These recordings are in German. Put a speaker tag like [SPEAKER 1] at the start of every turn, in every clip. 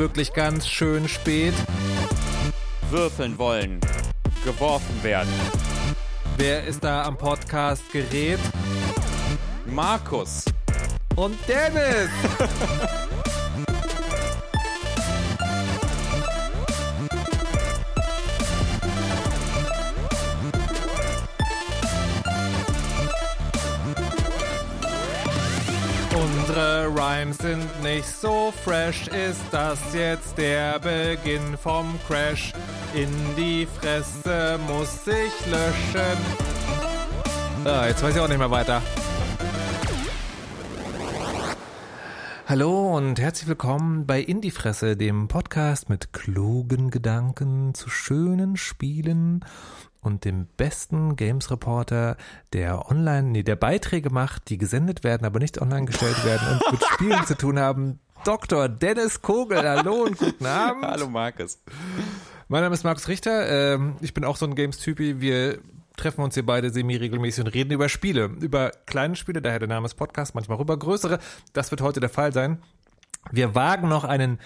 [SPEAKER 1] Wirklich ganz schön spät.
[SPEAKER 2] Würfeln wollen. Geworfen werden.
[SPEAKER 1] Wer ist da am Podcast-Gerät?
[SPEAKER 2] Markus.
[SPEAKER 1] Und Dennis! Rhymes sind nicht so fresh. Ist das jetzt der Beginn vom Crash? In die Fresse muss ich löschen. Ah, jetzt weiß ich auch nicht mehr weiter. Hallo und herzlich willkommen bei Indie Fresse, dem Podcast mit klugen Gedanken zu schönen Spielen und dem besten Games Reporter, der online, nee, der Beiträge macht, die gesendet werden, aber nicht online gestellt werden und mit Spielen zu tun haben. Dr. Dennis Kogel, hallo und guten Abend.
[SPEAKER 2] Hallo Markus.
[SPEAKER 1] Mein Name ist Markus Richter. Ähm, ich bin auch so ein Games-Typi. Wir treffen uns hier beide semi-regelmäßig und reden über Spiele. Über kleine Spiele, daher der Name ist Podcast, manchmal rüber größere. Das wird heute der Fall sein. Wir wagen noch einen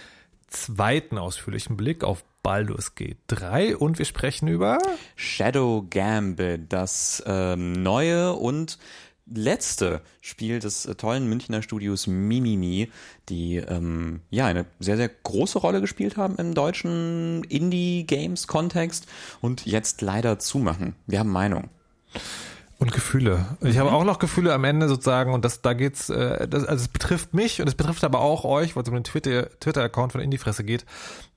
[SPEAKER 1] zweiten ausführlichen Blick auf Baldur's Gate 3 und wir sprechen über
[SPEAKER 2] Shadow Gambit, das ähm, neue und letzte Spiel des äh, tollen Münchner Studios Mimimi, die ähm, ja eine sehr, sehr große Rolle gespielt haben im deutschen Indie-Games-Kontext und jetzt leider zumachen. Wir haben Meinung.
[SPEAKER 1] Und Gefühle. Ich habe auch noch Gefühle am Ende sozusagen und das, da geht's, äh, das, also es betrifft mich und es betrifft aber auch euch, weil es um den Twitter, Twitter-Account von Indiefresse geht,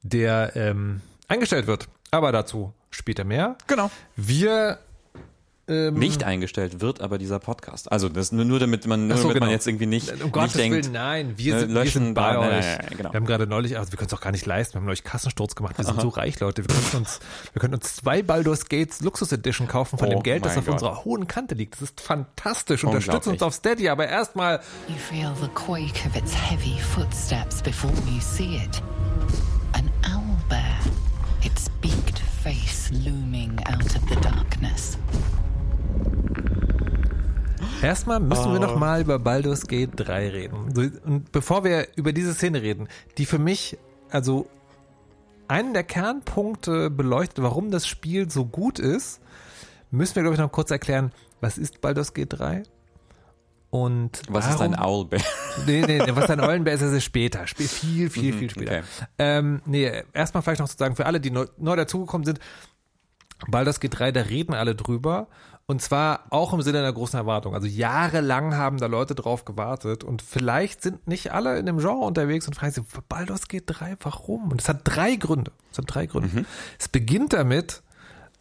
[SPEAKER 1] der ähm, eingestellt wird. Aber dazu später mehr.
[SPEAKER 2] Genau.
[SPEAKER 1] Wir ähm,
[SPEAKER 2] Nicht eingestellt wird aber dieser Podcast. Also das nur, nur damit man, nur
[SPEAKER 1] so,
[SPEAKER 2] damit
[SPEAKER 1] genau.
[SPEAKER 2] man jetzt irgendwie nicht,
[SPEAKER 1] um Gottes
[SPEAKER 2] nicht denkt,
[SPEAKER 1] Willen, nein, wir
[SPEAKER 2] äh,
[SPEAKER 1] sind, wir
[SPEAKER 2] löschen,
[SPEAKER 1] sind bei
[SPEAKER 2] nein,
[SPEAKER 1] euch.
[SPEAKER 2] nein, nein, nein, genau.
[SPEAKER 1] Wir haben gerade neulich, also wir können es auch gar nicht leisten, wir haben neulich Kassensturz gemacht, wir sind so reich, Leute. Wir können uns, wir können uns zwei Baldur's Gates Luxus Edition kaufen von
[SPEAKER 2] Oh
[SPEAKER 1] dem Geld, das auf
[SPEAKER 2] Gott.
[SPEAKER 1] unserer hohen Kante liegt. Das ist fantastisch. Unterstützt uns auf Steady, aber erstmal
[SPEAKER 3] You feel the quake of its heavy footsteps before you see it. An owlbear, its beaked face looming out of the darkness.
[SPEAKER 1] Erstmal müssen wir
[SPEAKER 2] Oh.
[SPEAKER 1] noch mal über Baldur's Gate 3 reden. Und bevor wir über diese Szene reden, die für mich, also einen der Kernpunkte beleuchtet, warum das Spiel so gut ist, müssen wir, glaube ich, noch kurz erklären, was ist Baldur's Gate 3? Und
[SPEAKER 2] was ist
[SPEAKER 1] warum,
[SPEAKER 2] ein Owlbear?
[SPEAKER 1] Nee, nee, nee, was ein Eulenbär ist, das ist später. Sp- Viel, viel, viel später.
[SPEAKER 2] okay.
[SPEAKER 1] Ähm, nee, erstmal vielleicht noch zu sagen, für alle, die neu, neu dazugekommen sind, Baldur's Gate 3, da reden alle drüber. Und zwar auch im Sinne einer großen Erwartung. Also jahrelang haben da Leute drauf gewartet und vielleicht sind nicht alle in dem Genre unterwegs und fragen sich, Baldur's Gate 3, warum? Und es hat drei Gründe. Es hat drei Gründe. Es beginnt damit,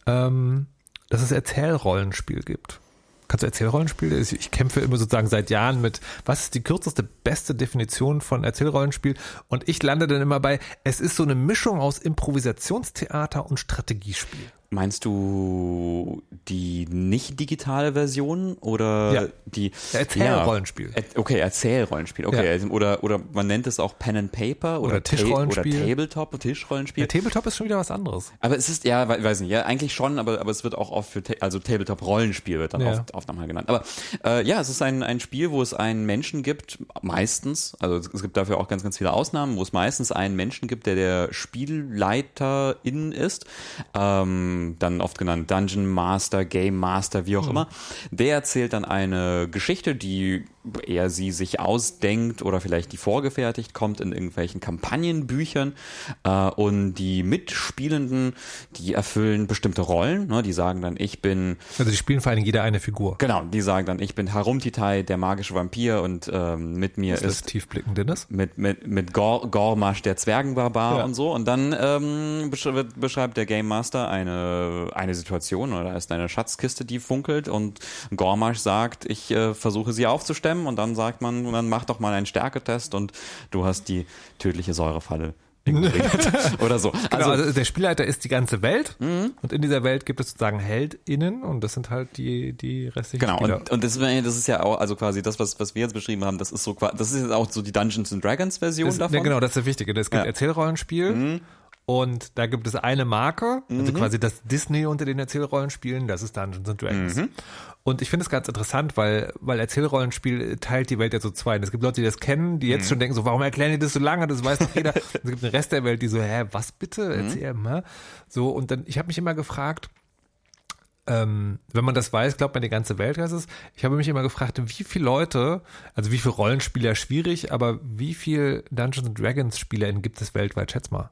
[SPEAKER 1] ähm, dass es Erzählrollenspiel gibt. Kannst du Erzählrollenspiel? Ich kämpfe immer sozusagen seit Jahren mit, was ist die kürzeste, beste Definition von Erzählrollenspiel? Und ich lande dann immer bei, es ist so eine Mischung aus Improvisationstheater und Strategiespiel.
[SPEAKER 2] Meinst du die nicht digitale Version oder
[SPEAKER 1] Ja.
[SPEAKER 2] die
[SPEAKER 1] Ja, Erzählrollenspiel.
[SPEAKER 2] Ja, okay, Erzählrollenspiel. Okay,
[SPEAKER 1] Ja.
[SPEAKER 2] also- oder oder man nennt es auch Pen and Paper oder,
[SPEAKER 1] Oder Tischrollenspiel.
[SPEAKER 2] Oder Tabletop, Tischrollenspiel.
[SPEAKER 1] Der Tabletop ist schon wieder was anderes.
[SPEAKER 2] aber es ist ja, we- weiß nicht, ja, eigentlich schon, aber aber es wird auch oft für also Tabletop Rollenspiel wird dann
[SPEAKER 1] Ja.
[SPEAKER 2] oft oft nochmal genannt. Aber äh, ja, es ist ein ein Spiel, wo es einen Menschen gibt, meistens, also es, es gibt dafür auch ganz ganz viele Ausnahmen, wo es meistens einen Menschen gibt, der der Spielleiterin ist. Ähm, dann oft genannt Dungeon Master, Game Master, wie auch immer. Der erzählt dann eine Geschichte, die er sie sich ausdenkt oder vielleicht die vorgefertigt kommt in irgendwelchen Kampagnenbüchern äh, und die Mitspielenden, die erfüllen bestimmte Rollen, ne? die sagen dann, ich bin
[SPEAKER 1] Also die spielen vor allem jeder eine Figur.
[SPEAKER 2] Genau, die sagen dann, ich bin Harumtitai, der magische Vampir und ähm, mit mir
[SPEAKER 1] Das ist
[SPEAKER 2] ist
[SPEAKER 1] tiefblickend, Dennis.
[SPEAKER 2] mit mit mit Gor, Gormasch der Zwergenbarbar
[SPEAKER 1] Ja.
[SPEAKER 2] und so und dann ähm, beschreibt der Game Master eine eine Situation oder da ist eine Schatzkiste, die funkelt und Gormasch sagt, ich äh, versuche sie aufzustemmen und dann sagt man, dann mach doch mal einen Stärketest und du hast die tödliche Säurefalle oder so.
[SPEAKER 1] Also,
[SPEAKER 2] Also,
[SPEAKER 1] also der Spielleiter ist die ganze Welt und in dieser Welt gibt es sozusagen HeldInnen und das sind halt die, die restlichen
[SPEAKER 2] Genau,
[SPEAKER 1] Spieler.
[SPEAKER 2] und, und das, ist- das ist ja auch, also quasi das, was, was wir jetzt beschrieben haben, das ist so das ist jetzt auch so die Dungeons and Dragons Version
[SPEAKER 1] das,
[SPEAKER 2] davon.
[SPEAKER 1] ja, genau, das ist das Wichtige. Es gibt
[SPEAKER 2] Ja. Mhm.
[SPEAKER 1] Und da gibt es eine Marke, also
[SPEAKER 2] Mhm.
[SPEAKER 1] quasi das Disney unter den Erzählrollenspielen, das ist Dungeons and Dragons.
[SPEAKER 2] Mhm.
[SPEAKER 1] Und ich finde es ganz interessant, weil, weil Erzählrollenspiel teilt die Welt ja so zwei. Und es gibt Leute, die das kennen, die jetzt
[SPEAKER 2] Mhm.
[SPEAKER 1] schon denken, so, warum erklären die das so lange? Das weiß doch jeder. Es gibt den Rest der Welt, die so, hä, was bitte?
[SPEAKER 2] Mhm.
[SPEAKER 1] Erzähl mal. So, und dann, ich habe mich immer gefragt, ähm, wenn man das weiß, glaubt man die ganze Welt weiß es. Ich habe mich immer gefragt, wie viele Leute, also wie viele Rollenspieler schwierig, aber wie viel Dungeons and Dragons SpielerInnen gibt es weltweit? Schätz mal.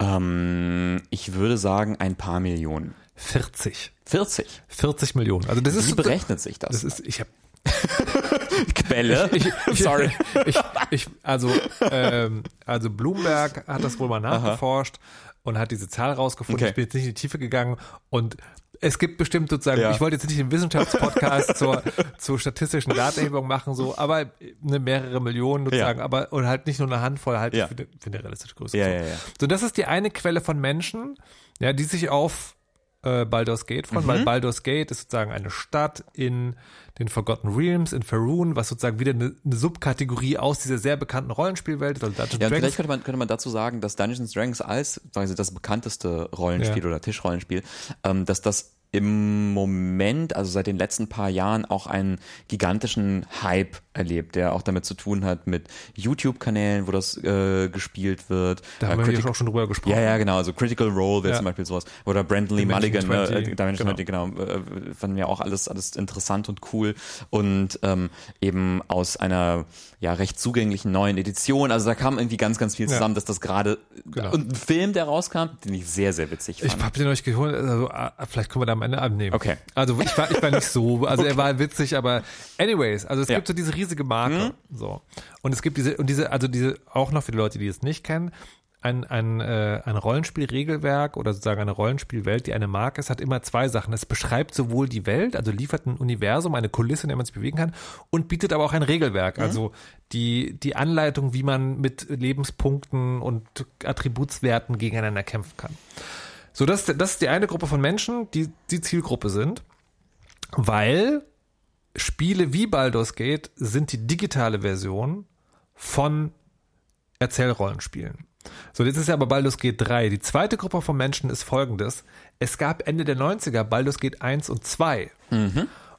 [SPEAKER 2] Ähm, ich würde sagen, ein paar Millionen.
[SPEAKER 1] 40.
[SPEAKER 2] 40.
[SPEAKER 1] 40 Millionen. Also das
[SPEAKER 2] Wie
[SPEAKER 1] ist
[SPEAKER 2] berechnet sich das?
[SPEAKER 1] Das ist, ich habe
[SPEAKER 2] Quelle.
[SPEAKER 1] ich, ich,
[SPEAKER 2] Sorry.
[SPEAKER 1] Ich, ich, also, ähm, also Bloomberg hat das wohl mal nachgeforscht und hat diese Zahl rausgefunden.
[SPEAKER 2] Okay.
[SPEAKER 1] Ich bin jetzt nicht in die Tiefe gegangen und es gibt bestimmt sozusagen,
[SPEAKER 2] Ja.
[SPEAKER 1] ich wollte jetzt nicht einen Wissenschaftspodcast zur, zur statistischen Datenerhebung machen, so, aber eine mehrere Millionen sozusagen,
[SPEAKER 2] Ja.
[SPEAKER 1] aber und halt nicht nur eine Handvoll, halt
[SPEAKER 2] Ja.
[SPEAKER 1] für, eine, für eine realistische Größe.
[SPEAKER 2] Ja,
[SPEAKER 1] so.
[SPEAKER 2] ja, ja.
[SPEAKER 1] so, das ist die eine Quelle von Menschen, ja, die sich auf äh, Baldur's Gate freuen,
[SPEAKER 2] Mhm.
[SPEAKER 1] weil Baldur's Gate ist sozusagen eine Stadt in den Forgotten Realms, in Faerun, was sozusagen wieder eine, eine Subkategorie aus dieser sehr bekannten Rollenspielwelt, also Dungeons
[SPEAKER 2] Ja,
[SPEAKER 1] Dragons.
[SPEAKER 2] vielleicht könnte man, könnte man dazu sagen, dass Dungeons Dragons als quasi das bekannteste Rollenspiel
[SPEAKER 1] Ja.
[SPEAKER 2] oder Tischrollenspiel, ähm, dass das im Moment, also seit den letzten paar Jahren, auch einen gigantischen Hype erlebt, der auch damit zu tun hat mit YouTube-Kanälen, wo das äh, gespielt wird.
[SPEAKER 1] Da
[SPEAKER 2] Äh,
[SPEAKER 1] haben wir
[SPEAKER 2] Critic-
[SPEAKER 1] hier auch schon drüber gesprochen.
[SPEAKER 2] ja, ja, genau. Also Critical Role wäre
[SPEAKER 1] Ja.
[SPEAKER 2] zum Beispiel sowas. Oder Brandon Lee Mulligan,
[SPEAKER 1] 20,
[SPEAKER 2] äh, Dimension 20, genau. Äh, fanden wir auch alles, alles interessant und cool. Und ähm, eben aus einer ja recht zugänglichen neuen Edition. Also da kam irgendwie ganz, ganz viel
[SPEAKER 1] Ja.
[SPEAKER 2] zusammen, dass das gerade
[SPEAKER 1] Genau.
[SPEAKER 2] und ein Film, der rauskam, den ich sehr, sehr witzig
[SPEAKER 1] Ich
[SPEAKER 2] fand.
[SPEAKER 1] habe den euch geholt, also ah, vielleicht können wir da am Ende abnehmen.
[SPEAKER 2] Okay.
[SPEAKER 1] Also ich war, ich war nicht so, also er war witzig, aber anyways, also es
[SPEAKER 2] Ja.
[SPEAKER 1] gibt so diese riesige Marke, so. Und es gibt diese, und diese, also diese, auch noch für die Leute, die es nicht kennen, ein, ein, äh, ein Rollenspielregelwerk oder sozusagen eine Rollenspielwelt, die eine Marke ist, hat immer zwei Sachen. Es beschreibt sowohl die Welt, also liefert ein Universum, eine Kulisse, in der man sich bewegen kann, und bietet aber auch ein Regelwerk, also die, die Anleitung, wie man mit Lebenspunkten und Attributswerten gegeneinander kämpfen kann. So, das, das ist die eine Gruppe von Menschen, die die Zielgruppe sind, weil Spiele wie Baldur's Gate sind die digitale Version von Erzählrollenspielen. So, jetzt ist ja aber Baldur's Gate 3. Die zweite Gruppe von Menschen ist folgendes. Es gab Ende der 90er Baldur's Gate 1 und 2.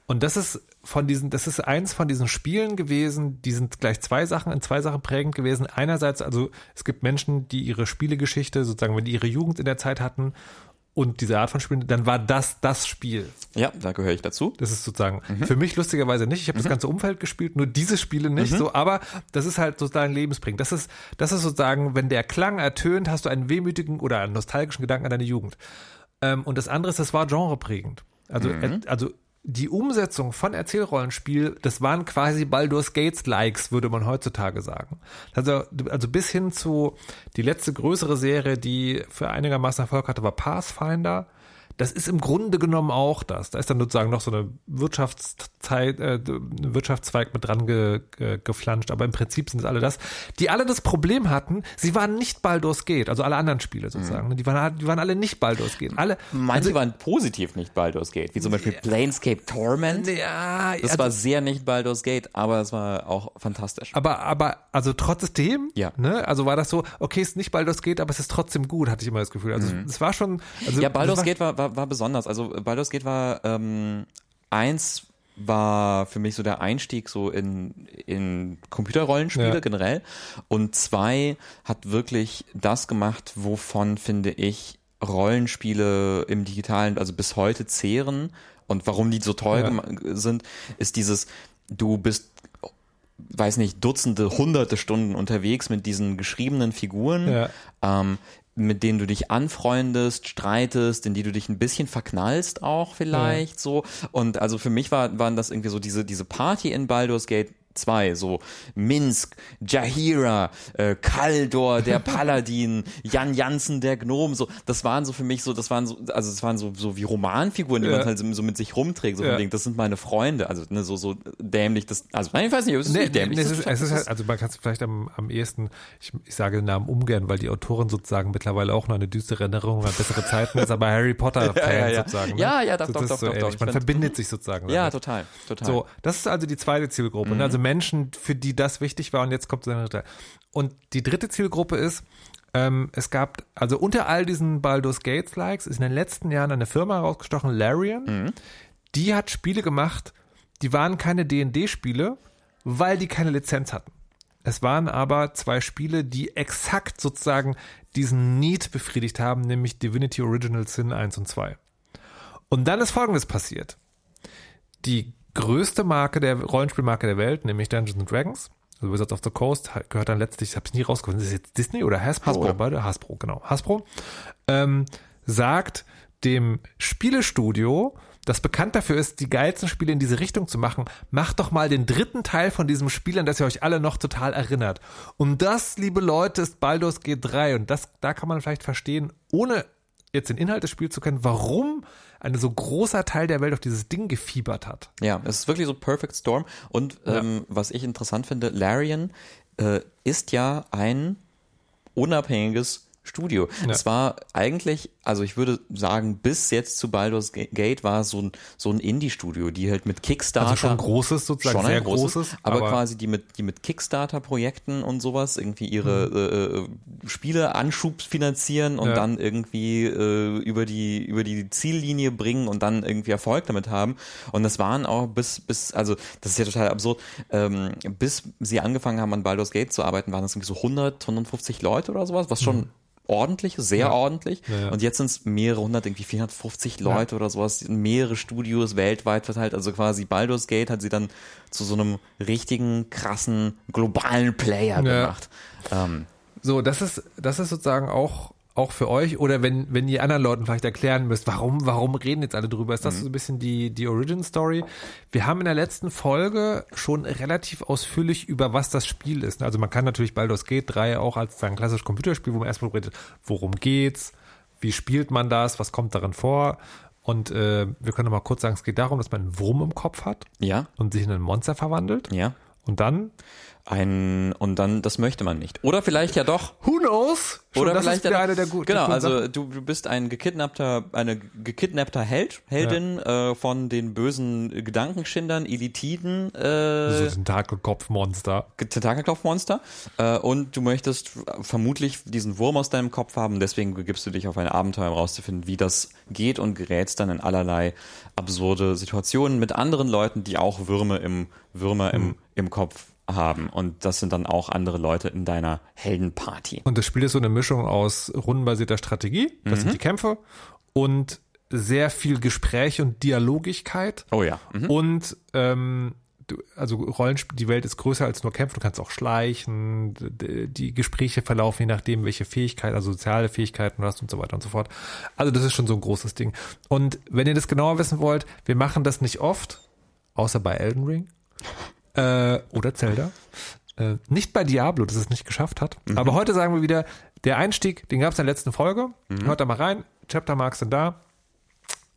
[SPEAKER 1] Und das ist von diesen, das ist eins von diesen Spielen gewesen, die sind gleich zwei Sachen, in zwei Sachen prägend gewesen. Einerseits, also es gibt Menschen, die ihre Spielegeschichte, sozusagen, wenn die ihre Jugend in der Zeit hatten und diese Art von Spielen, dann war das das Spiel.
[SPEAKER 2] Ja, da gehöre ich dazu.
[SPEAKER 1] Das ist sozusagen für mich lustigerweise nicht. Ich habe das ganze Umfeld gespielt, nur diese Spiele nicht so. Aber das ist halt sozusagen lebensbringend. Das ist, das ist sozusagen, wenn der Klang ertönt, hast du einen wehmütigen oder einen nostalgischen Gedanken an deine Jugend. Ähm, und das andere ist, das war genreprägend. Also, äh, also die Umsetzung von Erzählrollenspiel, das waren quasi Baldur's Gates Likes, würde man heutzutage sagen. Also, also bis hin zu die letzte größere Serie, die für einigermaßen Erfolg hatte, war Pathfinder. Das ist im Grunde genommen auch das. Da ist dann sozusagen noch so eine Wirtschaftszeit, äh, ein Wirtschaftszweig mit dran ge, ge, geflanscht, aber im Prinzip sind es alle das, die alle das Problem hatten, sie waren nicht Baldur's Gate, also alle anderen Spiele sozusagen.
[SPEAKER 2] Mhm.
[SPEAKER 1] Die, waren, die waren alle nicht Baldur's Gate. Alle,
[SPEAKER 2] Manche
[SPEAKER 1] also,
[SPEAKER 2] waren positiv nicht Baldur's Gate, wie zum Beispiel Planescape Torment.
[SPEAKER 1] ja,
[SPEAKER 2] Das
[SPEAKER 1] also,
[SPEAKER 2] war sehr nicht Baldur's Gate, aber es war auch fantastisch.
[SPEAKER 1] aber, aber, also trotzdem,
[SPEAKER 2] Ja.
[SPEAKER 1] ne, also war das so, okay, es ist nicht Baldur's Gate, aber es ist trotzdem gut, hatte ich immer das Gefühl. Also es war schon, also
[SPEAKER 2] Mhm. Ja, Baldur's
[SPEAKER 1] war,
[SPEAKER 2] Gate war, war, war besonders. Also Baldur's Gate war ähm, eins war für mich so der Einstieg so in, in Computerrollenspiele
[SPEAKER 1] Ja.
[SPEAKER 2] generell. Und zwei hat wirklich das gemacht, wovon finde ich Rollenspiele im Digitalen, also bis heute zehren und warum die so toll
[SPEAKER 1] Ja.
[SPEAKER 2] sind, ist dieses, du bist weiß nicht, Dutzende, hunderte Stunden unterwegs mit diesen geschriebenen Figuren,
[SPEAKER 1] Ja.
[SPEAKER 2] ähm, mit denen du dich anfreundest, streitest, in die du dich ein bisschen verknallst auch vielleicht so. Und also für mich war, waren das irgendwie so diese, diese Party in Baldur's Gate 2, so Minsk, Jahira, äh, Kaldor, der Paladin, Jan Jansen, der Gnom, so, das waren so für mich so, das waren so, also das waren so, so wie Romanfiguren, die
[SPEAKER 1] Ja.
[SPEAKER 2] man halt so, so mit sich rumträgt, so
[SPEAKER 1] Ja.
[SPEAKER 2] wegen, das sind meine Freunde, also ne, so, so dämlich, das, also nein, ich weiß nicht, es ist
[SPEAKER 1] Nee,
[SPEAKER 2] nicht dämlich.
[SPEAKER 1] nee, es ist, es ist halt, also man kann es vielleicht am, am ehesten, ich, ich sage den Namen ungern, weil die Autorin sozusagen mittlerweile auch noch eine düstere Erinnerung an bessere Zeiten ist, aber Harry Potter Fan
[SPEAKER 2] ja, ja.
[SPEAKER 1] sozusagen. Ne?
[SPEAKER 2] Ja, ja, doch,
[SPEAKER 1] so,
[SPEAKER 2] doch,
[SPEAKER 1] das ist
[SPEAKER 2] doch,
[SPEAKER 1] so
[SPEAKER 2] doch, doch.
[SPEAKER 1] Man verbindet sich sozusagen.
[SPEAKER 2] ja,
[SPEAKER 1] damit.
[SPEAKER 2] total, total.
[SPEAKER 1] So, das ist also die zweite Zielgruppe.
[SPEAKER 2] Mhm.
[SPEAKER 1] Ne? Also Menschen, für die das wichtig war und jetzt kommt so eine dritte. Und die dritte Zielgruppe ist, Ähm, es gab, also unter all diesen Baldur's Gates Likes ist in den letzten Jahren eine Firma herausgestochen, Larian. Die hat Spiele gemacht, die waren keine D&D-Spiele, weil die keine Lizenz hatten. Es waren aber zwei Spiele, die exakt sozusagen diesen Need befriedigt haben, nämlich Divinity Original Sin 1 und 2. Und dann ist Folgendes passiert. Die größte Marke der Rollenspielmarke der Welt, nämlich Dungeons and Dragons, also Wizards of the Coast, gehört dann letztlich, ich habe es nie rausgefunden, ist es jetzt Disney oder Hasbro,
[SPEAKER 2] Hasbro.
[SPEAKER 1] oder beide? Hasbro, genau. Hasbro ähm, sagt dem Spielestudio, das bekannt dafür ist, die geilsten Spiele in diese Richtung zu machen, macht doch mal den dritten Teil von diesem Spiel, an das ihr euch alle noch total erinnert. Und das, liebe Leute, ist Baldur's Gate 3. Und das, da kann man vielleicht verstehen, ohne jetzt den Inhalt des Spiels zu kennen, warum ein so großer Teil der Welt auf dieses Ding gefiebert hat.
[SPEAKER 2] Ja, es ist wirklich so Perfect Storm. Und ähm, was ich interessant finde, Larian äh, ist ja ein unabhängiges Studio. Es war eigentlich, also ich würde sagen, bis jetzt zu Baldur's Ga- Gate war es so ein, so ein Indie-Studio, die halt mit Kickstarter.
[SPEAKER 1] Also schon großes sozusagen,
[SPEAKER 2] schon ein
[SPEAKER 1] sehr
[SPEAKER 2] großes,
[SPEAKER 1] großes,
[SPEAKER 2] aber,
[SPEAKER 1] aber-
[SPEAKER 2] quasi die mit, die mit Kickstarter-Projekten und sowas irgendwie ihre äh, äh, Spiele Anschub finanzieren und
[SPEAKER 1] Ja.
[SPEAKER 2] dann irgendwie äh, über die über die Ziellinie bringen und dann irgendwie Erfolg damit haben. Und das waren auch bis bis also das ist ja total absurd. Ähm, bis sie angefangen haben an Baldur's Gate zu arbeiten, waren das irgendwie so 100 150 Leute oder sowas, was schon ordentlich, sehr
[SPEAKER 1] Ja.
[SPEAKER 2] ordentlich.
[SPEAKER 1] Ja, ja.
[SPEAKER 2] Und jetzt sind es mehrere hundert, irgendwie 450 Leute oder sowas, mehrere Studios weltweit verteilt. Also quasi Baldur's Gate hat sie dann zu so einem richtigen, krassen, globalen Player gemacht. Ähm,
[SPEAKER 1] So, das ist, das ist sozusagen auch, auch für euch oder wenn, wenn ihr anderen Leuten vielleicht erklären müsst, warum, warum reden jetzt alle drüber, ist das so ein bisschen die, die Origin Story. Wir haben in der letzten Folge schon relativ ausführlich über was das Spiel ist. Also man kann natürlich Baldur's Gate 3 auch als ein klassisches Computerspiel, wo man erstmal redet, worum geht's, wie spielt man das, was kommt darin vor. Und äh, wir können noch mal kurz sagen, es geht darum, dass man einen Wurm im Kopf hat
[SPEAKER 2] ja,
[SPEAKER 1] und sich in ein Monster verwandelt.
[SPEAKER 2] ja.
[SPEAKER 1] Und dann,
[SPEAKER 2] Ein, und dann, das möchte man nicht. Oder vielleicht ja doch.
[SPEAKER 1] who knows? Schon
[SPEAKER 2] Oder vielleicht ja,
[SPEAKER 1] eine der guten
[SPEAKER 2] Genau, also du, du bist ein gekidnappter, eine gekidnappter Held, Heldin äh, von den bösen Gedankenschindern, Elitiden, äh,
[SPEAKER 1] so ein Takelkopfmonster.
[SPEAKER 2] Tentakelklopfmonster äh, und du möchtest vermutlich diesen Wurm aus deinem Kopf haben, deswegen begibst du dich auf ein Abenteuer, um rauszufinden, wie das geht und gerätst dann in allerlei absurde Situationen mit anderen Leuten, die auch Würme im Würmer im, im Kopf haben und das sind dann auch andere Leute in deiner Heldenparty.
[SPEAKER 1] Und das Spiel ist so eine Mischung aus rundenbasierter Strategie, das
[SPEAKER 2] Mhm.
[SPEAKER 1] sind die Kämpfe, und sehr viel Gespräch und Dialogigkeit.
[SPEAKER 2] Oh ja. Mhm.
[SPEAKER 1] Und ähm, also Rollenspiel, die Welt ist größer als nur Kämpfen, du kannst auch schleichen, die Gespräche verlaufen je nachdem, welche Fähigkeit, also soziale Fähigkeiten du hast und so weiter und so fort. Also das ist schon so ein großes Ding. Und wenn ihr das genauer wissen wollt, wir machen das nicht oft, außer bei Elden Ring äh, oder Zelda. Äh, nicht bei Diablo, das es nicht geschafft hat. Aber heute sagen wir wieder, der Einstieg, den gab es in der letzten Folge. Hört da mal rein. Chaptermarks sind da.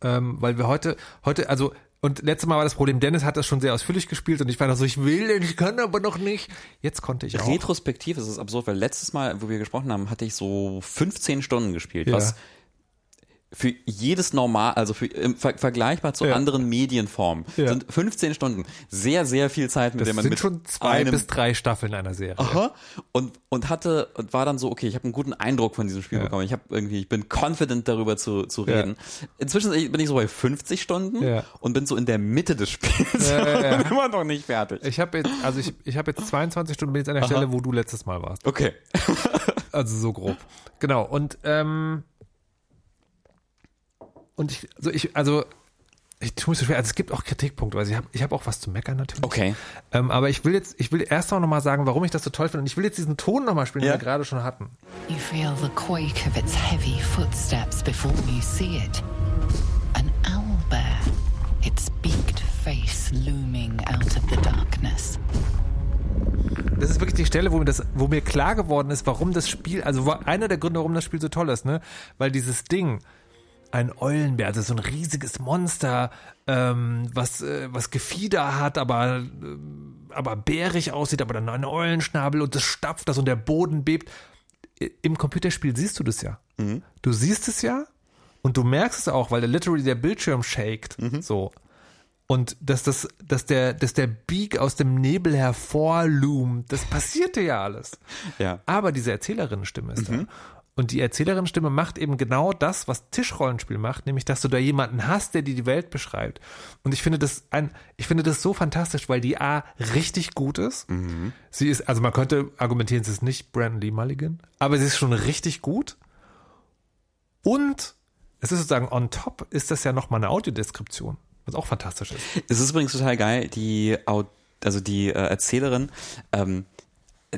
[SPEAKER 1] Ähm, weil wir heute, heute, also, und letztes Mal war das Problem, Dennis hat das schon sehr ausführlich gespielt und ich war noch so, ich will, ich kann aber noch nicht. Jetzt konnte ich auch.
[SPEAKER 2] Retrospektiv ist es absurd, weil letztes Mal, wo wir gesprochen haben, hatte ich so 15 Stunden gespielt,
[SPEAKER 1] Ja.
[SPEAKER 2] was für jedes normal, also für, im, ver, vergleichbar zu
[SPEAKER 1] Ja.
[SPEAKER 2] anderen Medienformen,
[SPEAKER 1] Ja.
[SPEAKER 2] sind 15 Stunden sehr, sehr viel Zeit, mit
[SPEAKER 1] das
[SPEAKER 2] der man
[SPEAKER 1] sind
[SPEAKER 2] mit
[SPEAKER 1] schon zwei
[SPEAKER 2] einem
[SPEAKER 1] bis drei Staffeln einer Serie.
[SPEAKER 2] Aha. Und, und hatte, und war dann so, okay, ich habe einen guten Eindruck von diesem Spiel
[SPEAKER 1] Ja.
[SPEAKER 2] bekommen. Ich habe irgendwie, ich bin confident darüber zu, zu reden. Inzwischen bin ich so bei 50 Stunden
[SPEAKER 1] Ja.
[SPEAKER 2] und bin so in der Mitte des Spiels.
[SPEAKER 1] Ja, ja, ja.
[SPEAKER 2] immer noch nicht fertig.
[SPEAKER 1] Ich habe jetzt, also ich, ich habe jetzt 22 Stunden, bin jetzt an der Stelle, wo du letztes Mal warst.
[SPEAKER 2] Okay.
[SPEAKER 1] Also so grob. Genau. Und ähm, und ich, also ich, also ich tue mich so schwer. Also es gibt auch Kritikpunkte, also ich habe ich hab auch was zu meckern natürlich.
[SPEAKER 2] Okay.
[SPEAKER 1] Ähm, aber ich will jetzt, ich will erst noch mal sagen, warum ich das so toll finde. Und ich will jetzt diesen Ton noch mal spielen,
[SPEAKER 2] Ja.
[SPEAKER 1] den wir gerade schon hatten.
[SPEAKER 3] You feel the quake of its heavy footsteps before you see it. An owlbear, its beaked face looming out of the darkness.
[SPEAKER 1] Das ist wirklich die Stelle, wo mir das, wo mir klar geworden ist, warum das Spiel, also war einer der Gründe, warum das Spiel so toll ist, ne? Weil dieses Ding, ein Eulenbär, also so ein riesiges Monster, ähm, was, äh, was Gefieder hat, aber, ähm, aber bärig aussieht, aber dann einen Eulenschnabel und das stapft das und der Boden bebt. Im Computerspiel siehst du das ja. Du siehst es ja und du merkst es auch, weil der literally der Bildschirm shakt. So. Und dass das, dass der, dass der Beak aus dem Nebel hervorloomt, das passierte ja alles.
[SPEAKER 2] Ja.
[SPEAKER 1] Aber diese Erzählerinnenstimme ist da. Und die Erzählerinnenstimme macht eben genau das, was Tischrollenspiel macht, nämlich, dass du da jemanden hast, der dir die Welt beschreibt. Und ich finde das ein, ich finde das so fantastisch, weil die A richtig gut ist. Sie ist, also man könnte argumentieren, sie ist nicht Brandon Lee Mulligan, aber sie ist schon richtig gut. Und es ist sozusagen on top, ist das ja nochmal eine Audiodeskription, was auch fantastisch ist.
[SPEAKER 2] Es ist übrigens total geil, die, also die äh, Erzählerin, ähm, äh,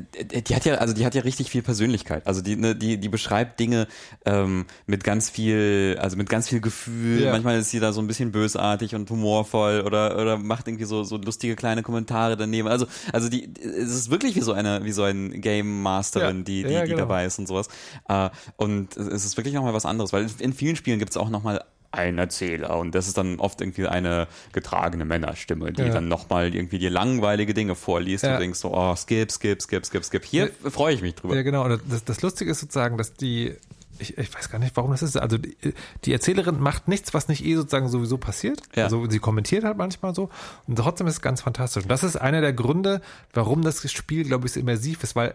[SPEAKER 2] die hat ja, also die hat ja richtig viel Persönlichkeit. Also die, ne, die, die beschreibt Dinge ähm, mit ganz viel, also mit ganz viel Gefühl.
[SPEAKER 1] Ja.
[SPEAKER 2] Manchmal ist sie da so ein bisschen bösartig und humorvoll oder oder macht irgendwie so so lustige kleine Kommentare daneben. Also also die, es ist wirklich wie so eine wie so ein Game Masterin,
[SPEAKER 1] Ja.
[SPEAKER 2] die die,
[SPEAKER 1] Ja,
[SPEAKER 2] die
[SPEAKER 1] genau.
[SPEAKER 2] dabei ist und sowas. Äh, und es ist wirklich nochmal was anderes, weil in vielen Spielen gibt es auch nochmal einen Erzähler und das ist dann oft irgendwie eine getragene Männerstimme, die
[SPEAKER 1] Ja.
[SPEAKER 2] dann nochmal irgendwie dir langweilige Dinge vorliest
[SPEAKER 1] Ja.
[SPEAKER 2] und denkst so, oh, skip, skip, skip, skip, skip. Hier freue ich mich drüber.
[SPEAKER 1] Ja, genau. Und das, das Lustige ist sozusagen, dass die, ich, ich weiß gar nicht, warum das ist. Also die, die Erzählerin macht nichts, was nicht eh sozusagen sowieso passiert.
[SPEAKER 2] Ja.
[SPEAKER 1] Also sie kommentiert halt manchmal so. Und trotzdem ist es ganz fantastisch. Und das ist einer der Gründe, warum das Spiel, glaube ich, so immersiv ist, weil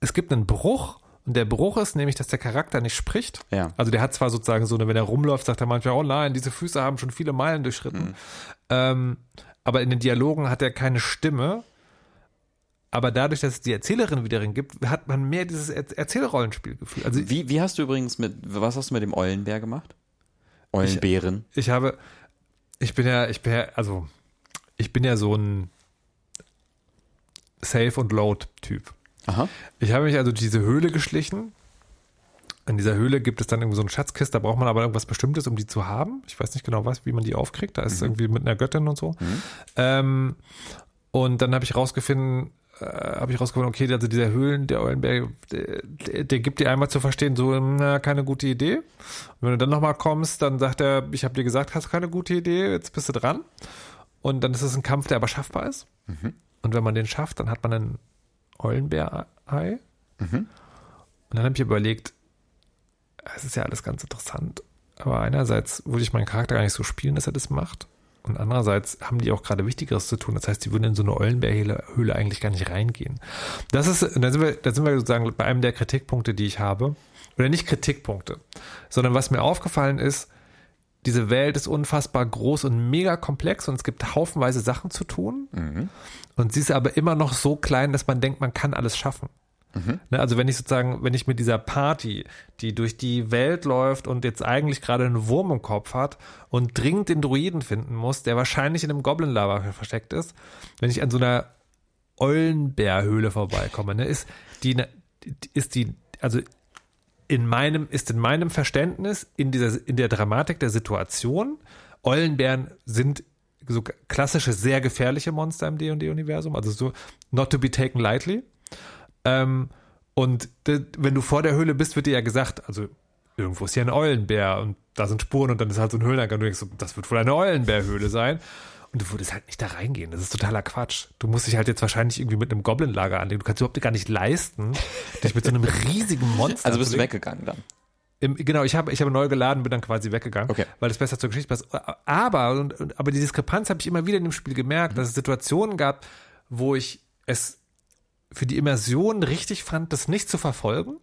[SPEAKER 1] es gibt einen Bruch. Und der Bruch ist nämlich, dass der Charakter nicht spricht.
[SPEAKER 2] Ja.
[SPEAKER 1] Also der hat zwar sozusagen so, eine, wenn er rumläuft, sagt er manchmal, oh nein, diese Füße haben schon viele Meilen durchschritten. Ähm, aber in den Dialogen hat er keine Stimme. Aber dadurch, dass es die Erzählerin wiederin gibt, hat man mehr dieses Er Erzählrollenspielgefühl. Also
[SPEAKER 2] Wie, wie hast du übrigens mit, was hast du mit dem Eulenbär gemacht? Eulenbären.
[SPEAKER 1] ich habe, ich bin ja, ich bin ja, also ich bin ja so ein Save- und Load-Typ.
[SPEAKER 2] Aha.
[SPEAKER 1] Ich habe mich also diese Höhle geschlichen. In dieser Höhle gibt es dann irgendwie so eine Schatzkiste, da braucht man aber irgendwas Bestimmtes, um die zu haben. Ich weiß nicht genau was, wie man die aufkriegt. Da ist irgendwie mit einer Göttin und so. Ähm, und dann habe ich rausgefunden, äh, habe ich rausgefunden, okay, also dieser Höhlen, der Eulenberg, der, der, der gibt dir einmal zu verstehen, so, na, keine gute Idee. Und wenn du dann nochmal kommst, dann sagt er, ich habe dir gesagt, hast keine gute Idee, jetzt bist du dran. Und dann ist es ein Kampf, der aber schaffbar ist. Und wenn man den schafft, dann hat man einen Eulenbär-Ei. Und dann habe ich überlegt, es ist ja alles ganz interessant. Aber einerseits würde ich meinen Charakter gar nicht so spielen, dass er das macht. Und andererseits haben die auch gerade Wichtigeres zu tun. Das heißt, die würden in so eine Eulenbärhöhle Höhle eigentlich gar nicht reingehen. Das ist, da sind wir, da sind wir sozusagen bei einem der Kritikpunkte, die ich habe. Oder nicht Kritikpunkte, sondern was mir aufgefallen ist, diese Welt ist unfassbar groß und mega komplex und es gibt haufenweise Sachen zu tun. Und sie ist aber immer noch so klein, dass man denkt, man kann alles schaffen. Ne, also wenn ich sozusagen, wenn ich mit dieser Party, die durch die Welt läuft und jetzt eigentlich gerade einen Wurm im Kopf hat und dringend den Druiden finden muss, der wahrscheinlich in einem Goblin-Lava versteckt ist, wenn ich an so einer Eulenbärhöhle vorbeikomme, ne, ist die, ne, ist die, also in meinem, ist in meinem Verständnis, in dieser, in der Dramatik der Situation, Eulenbären sind so klassische, sehr gefährliche Monster im D&D-Universum, also so not to be taken lightly. Ähm, und wenn du vor der Höhle bist, wird dir ja gesagt, also irgendwo ist hier ein Eulenbär und da sind Spuren und dann ist halt so ein Höhleneingang und du denkst, so, das wird wohl eine Eulenbärhöhle sein. Und du würdest halt nicht da reingehen. Das ist totaler Quatsch. Du musst dich halt jetzt wahrscheinlich irgendwie mit einem Goblin-Lager anlegen. Du kannst überhaupt gar nicht leisten, dich mit so einem riesigen Monster
[SPEAKER 2] Also bist du weggegangen dann.
[SPEAKER 1] Im, genau, ich habe ich habe neu geladen, bin dann quasi weggegangen,
[SPEAKER 2] Okay.
[SPEAKER 1] weil das besser zur Geschichte passt. Aber und, aber die Diskrepanz habe ich immer wieder in dem Spiel gemerkt, dass es Situationen gab, wo ich es für die Immersion richtig fand, das nicht zu verfolgen.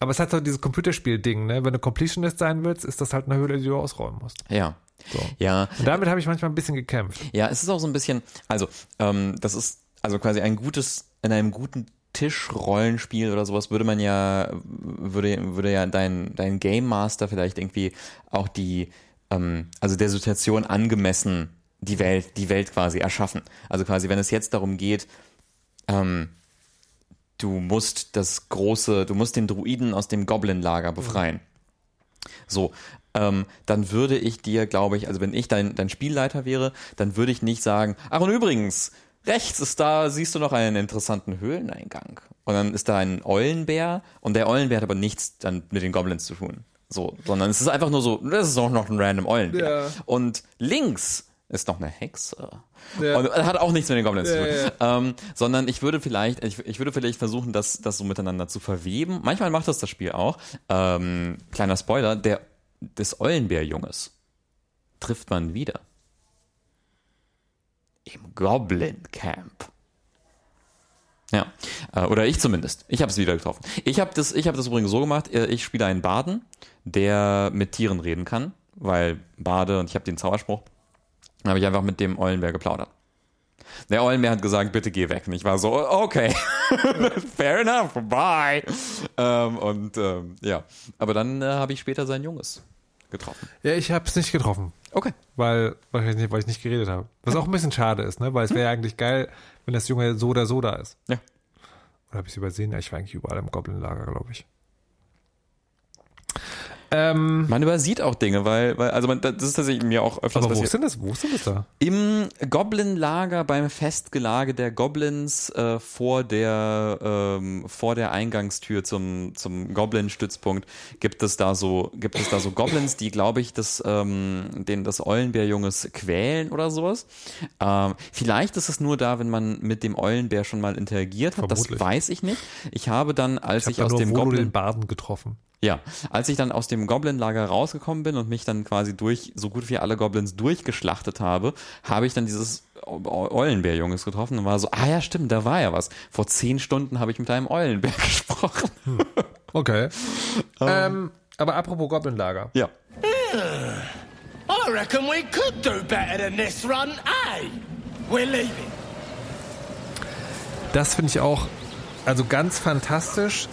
[SPEAKER 1] Aber es hat so dieses Computerspiel-Ding, ne? Wenn du Completionist sein willst, ist das halt eine Höhle, die du ausräumen musst.
[SPEAKER 2] Ja.
[SPEAKER 1] So.
[SPEAKER 2] Ja,
[SPEAKER 1] Und damit habe ich manchmal ein bisschen gekämpft.
[SPEAKER 2] Ja, es ist auch so ein bisschen, also ähm, das ist also quasi ein gutes, in einem guten Tischrollenspiel oder sowas würde man ja, würde, würde ja dein, dein Game Master vielleicht irgendwie auch die, ähm, also der Situation angemessen die Welt, die Welt quasi erschaffen. Also quasi, wenn es jetzt darum geht, ähm, du musst das große, du musst den Druiden aus dem Goblin-Lager befreien. So, ähm, dann würde ich dir, glaube ich, also wenn ich dein, dein Spielleiter wäre, dann würde ich nicht sagen, ach und übrigens, rechts ist da, siehst du noch einen interessanten Höhleneingang. Und dann ist da ein Eulenbär und der Eulenbär hat aber nichts dann mit den Goblins zu tun. So, sondern es ist einfach nur so, das ist auch noch ein random Eulenbär.
[SPEAKER 1] Ja.
[SPEAKER 2] Und links ist noch eine Hexe.
[SPEAKER 1] Ja.
[SPEAKER 2] Und hat auch nichts mit den Goblins
[SPEAKER 1] Ja,
[SPEAKER 2] zu tun. Ähm, sondern ich würde vielleicht, ich, ich würde vielleicht versuchen, das, das so miteinander zu verweben. Manchmal macht das das Spiel auch. Ähm, kleiner Spoiler, der des Eulenbärjunges trifft man wieder. Im Goblin Camp. Ja, äh, oder ich zumindest. Ich habe es wieder getroffen. Ich habe das, habe das übrigens so gemacht. äh, Ich spiele einen Baden, der mit Tieren reden kann, weil Bade und ich habe den Zauberspruch. Dann habe ich einfach mit dem Eulenbär geplaudert. Der Eulenbär hat gesagt, bitte geh weg. Und ich war so, okay, fair enough, bye. Ähm, und ähm, ja, aber dann äh, habe ich später sein Junges getroffen.
[SPEAKER 1] Ja, ich habe es nicht getroffen,
[SPEAKER 2] Okay.
[SPEAKER 1] weil, weil, ich nicht, weil ich nicht geredet habe. Was auch ein bisschen schade ist, ne? Weil es wäre ja eigentlich geil, wenn das Junge so oder so da ist.
[SPEAKER 2] Ja.
[SPEAKER 1] Oder habe ich es übersehen? Ja, ich war eigentlich überall im Goblin-Lager, glaube ich. Ähm,
[SPEAKER 2] Man übersieht auch Dinge, weil, weil also man, das ist tatsächlich mir auch öfters
[SPEAKER 1] aber wo
[SPEAKER 2] passiert.
[SPEAKER 1] ist denn das? Wo ist denn das da?
[SPEAKER 2] Im Goblin-Lager beim Festgelage der Goblins äh, vor der ähm, vor der Eingangstür zum zum Goblin-Stützpunkt gibt es da so gibt es da so Goblins, die glaube ich das ähm, den das Eulenbär-Junges quälen oder sowas. Ähm, vielleicht ist es nur da, wenn man mit dem Eulenbär schon mal interagiert hat.
[SPEAKER 1] Vermutlich.
[SPEAKER 2] Das weiß ich nicht. Ich habe dann, als
[SPEAKER 1] Ich
[SPEAKER 2] ich,
[SPEAKER 1] habe
[SPEAKER 2] aus dem Goblin
[SPEAKER 1] den Baden getroffen.
[SPEAKER 2] Ja, als ich dann aus dem Goblin-Lager rausgekommen bin und mich dann quasi durch so gut wie alle Goblins durchgeschlachtet habe, habe ich dann dieses Eulenbär-Junges getroffen und war so, ah ja, stimmt, da war ja was. Vor zehn Stunden habe ich mit einem Eulenbär gesprochen.
[SPEAKER 1] Okay. ähm, aber apropos Goblin-Lager.
[SPEAKER 2] Ja.
[SPEAKER 4] I reckon we could do better than this run, eh? We're leaving.
[SPEAKER 1] Das finde ich auch, also ganz fantastisch,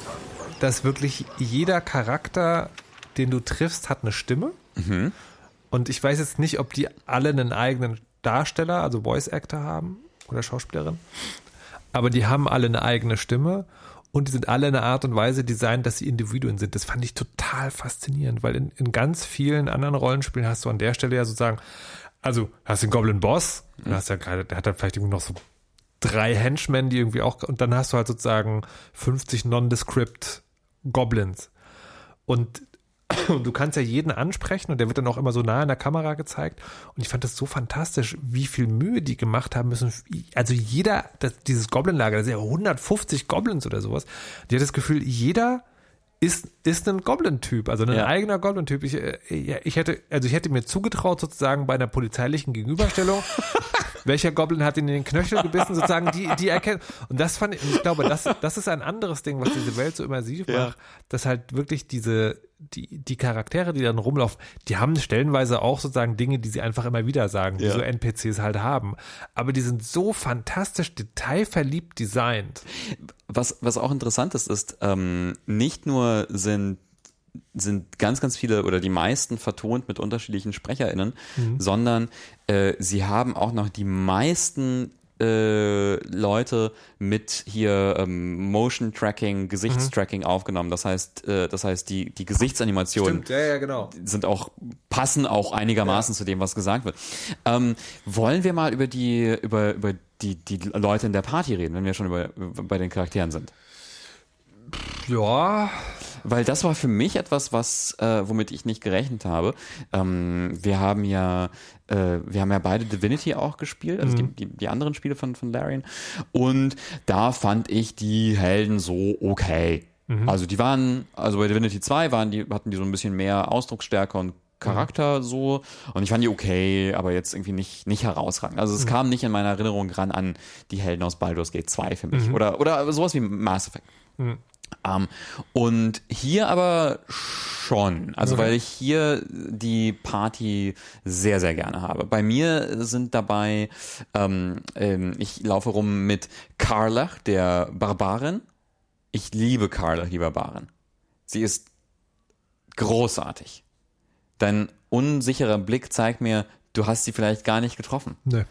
[SPEAKER 1] dass wirklich jeder Charakter, den du triffst, hat eine Stimme. Und ich weiß jetzt nicht, ob die alle einen eigenen Darsteller, also Voice Actor haben oder Schauspielerin. Aber die haben alle eine eigene Stimme und die sind alle in einer Art und Weise designt, dass sie Individuen sind. Das fand ich total faszinierend, weil in, in ganz vielen anderen Rollenspielen hast du an der Stelle ja sozusagen, also hast den Goblin Boss, und hast ja gerade, der hat dann vielleicht irgendwie noch so drei Henchmen, die irgendwie auch, und dann hast du halt sozusagen 50 Nondescript Goblins. Und, du kannst ja jeden ansprechen und der wird dann auch immer so nah in der Kamera gezeigt. Und ich fand das so fantastisch, wie viel Mühe die gemacht haben müssen. Also jeder, das, dieses Goblin-Lager, das sind ja 150 Goblins oder sowas. Die hat das Gefühl, jeder ist, ist ein Goblin-Typ, also ein
[SPEAKER 2] Ja.
[SPEAKER 1] eigener Goblin-Typ. Ich, äh, ich hätte, also ich hätte mir zugetraut, sozusagen bei einer polizeilichen Gegenüberstellung, welcher Goblin hat ihn in den Knöchel gebissen, sozusagen, die, die erkennen. Und das fand ich, ich glaube, das, das ist ein anderes Ding, was diese Welt so immersiv
[SPEAKER 2] Ja.
[SPEAKER 1] macht, dass halt wirklich diese, die, die Charaktere, die dann rumlaufen, die haben stellenweise auch sozusagen Dinge, die sie einfach immer wieder sagen, die
[SPEAKER 2] Ja.
[SPEAKER 1] so NPCs halt haben. Aber die sind so fantastisch detailverliebt designt.
[SPEAKER 2] Was, was auch interessant ist, ist, ähm, nicht nur sind sind ganz, ganz viele oder die meisten vertont mit unterschiedlichen SprecherInnen, sondern äh, sie haben auch noch die meisten äh, Leute mit hier ähm, Motion Tracking, Gesichtstracking aufgenommen. Das heißt, äh, das heißt, die, die Gesichtsanimationen
[SPEAKER 1] ja, ja, genau.
[SPEAKER 2] sind auch, passen auch einigermaßen zu dem, was gesagt wird. Ähm, wollen wir mal über die, über, über die, die Leute in der Party reden, wenn wir schon über, bei den Charakteren sind?
[SPEAKER 1] Ja,
[SPEAKER 2] Weil das war für mich etwas, was, äh, womit ich nicht gerechnet habe. Ähm, wir haben ja, äh, wir haben ja beide Divinity auch gespielt, also die, die, die anderen Spiele von, von Larian. Und da fand ich die Helden so okay. Also die waren, also bei Divinity 2 waren die, hatten die so ein bisschen mehr Ausdrucksstärke und Charakter so und ich fand die okay, aber jetzt irgendwie nicht, nicht herausragend. Also es kam nicht in meiner Erinnerung ran an die Helden aus Baldur's Gate 2 für mich oder, oder sowas wie Mass Effect. Ähm, und hier aber schon, also weil ich hier die Party sehr, sehr gerne habe. Bei mir sind dabei, ähm, ähm, ich laufe rum mit Karlach, der Barbarin. Ich liebe Karlach, die Barbarin. Sie ist großartig. Dein unsicherer Blick zeigt mir, du hast sie vielleicht gar nicht getroffen.
[SPEAKER 1] ne.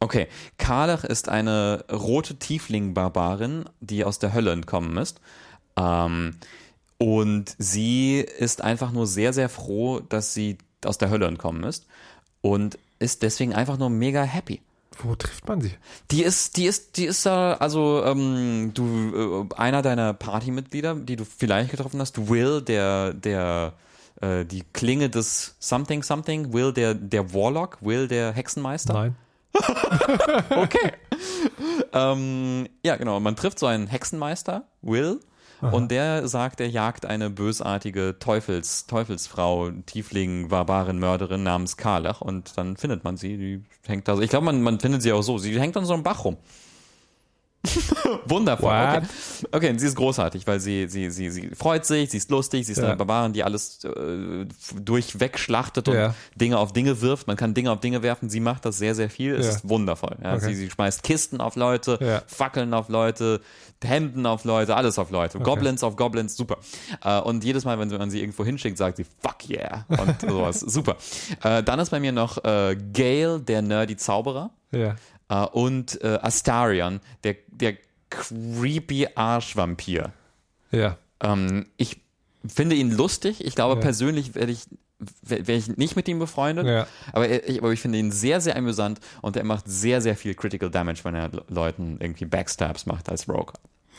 [SPEAKER 2] Okay, Karlach ist eine rote Tiefling-Barbarin, die aus der Hölle entkommen ist. Ähm, und sie ist einfach nur sehr, sehr froh, dass sie aus der Hölle entkommen ist. Und ist deswegen einfach nur mega happy.
[SPEAKER 1] Wo trifft man sie?
[SPEAKER 2] Die ist, die ist, die ist da, also ähm, du, äh, einer deiner Partymitglieder, die du vielleicht getroffen hast, Will, der, der, äh, die Klinge des Something Something, Will, der, der Warlock, Will, der Hexenmeister.
[SPEAKER 1] Nein.
[SPEAKER 2] Okay. ähm, ja, genau. Man trifft so einen Hexenmeister, Will, und der sagt, er jagt eine bösartige Teufels, Teufelsfrau, Tiefling, Barbarin, Mörderin namens Karlach. Und dann findet man sie, die hängt da so, ich glaube, man, man findet sie auch so, sie hängt an so einem Bach rum. Wundervoll. Okay. okay, und sie ist großartig, weil sie, sie, sie, sie freut sich, sie ist lustig, sie ist
[SPEAKER 1] Ja.
[SPEAKER 2] eine Barbarin, die alles äh, durchweg schlachtet und
[SPEAKER 1] Ja.
[SPEAKER 2] Dinge auf Dinge wirft. Man kann Dinge auf Dinge werfen. Sie macht das sehr, sehr viel. Es
[SPEAKER 1] Ja.
[SPEAKER 2] ist wundervoll.
[SPEAKER 1] Okay.
[SPEAKER 2] sie, sie schmeißt Kisten auf Leute. Fackeln auf Leute, Hemden auf Leute, alles auf Leute. Goblins auf Goblins, super. Äh, und jedes Mal, wenn man sie irgendwo hinschickt, sagt sie, fuck yeah. Und sowas, super. Äh, dann ist bei mir noch äh, Gale, der nerdy Zauberer.
[SPEAKER 1] Ja.
[SPEAKER 2] Äh, und äh, Astarion, der, der creepy Arschvampir.
[SPEAKER 1] Ja.
[SPEAKER 2] Ähm, ich finde ihn lustig. Ich glaube,
[SPEAKER 1] Ja.
[SPEAKER 2] persönlich werde ich wäre ich nicht mit ihm befreundet,
[SPEAKER 1] Ja.
[SPEAKER 2] aber, er- ich, aber ich finde ihn sehr, sehr amüsant und er macht sehr, sehr viel Critical Damage, wenn er Le- Leuten irgendwie Backstabs macht als Rogue.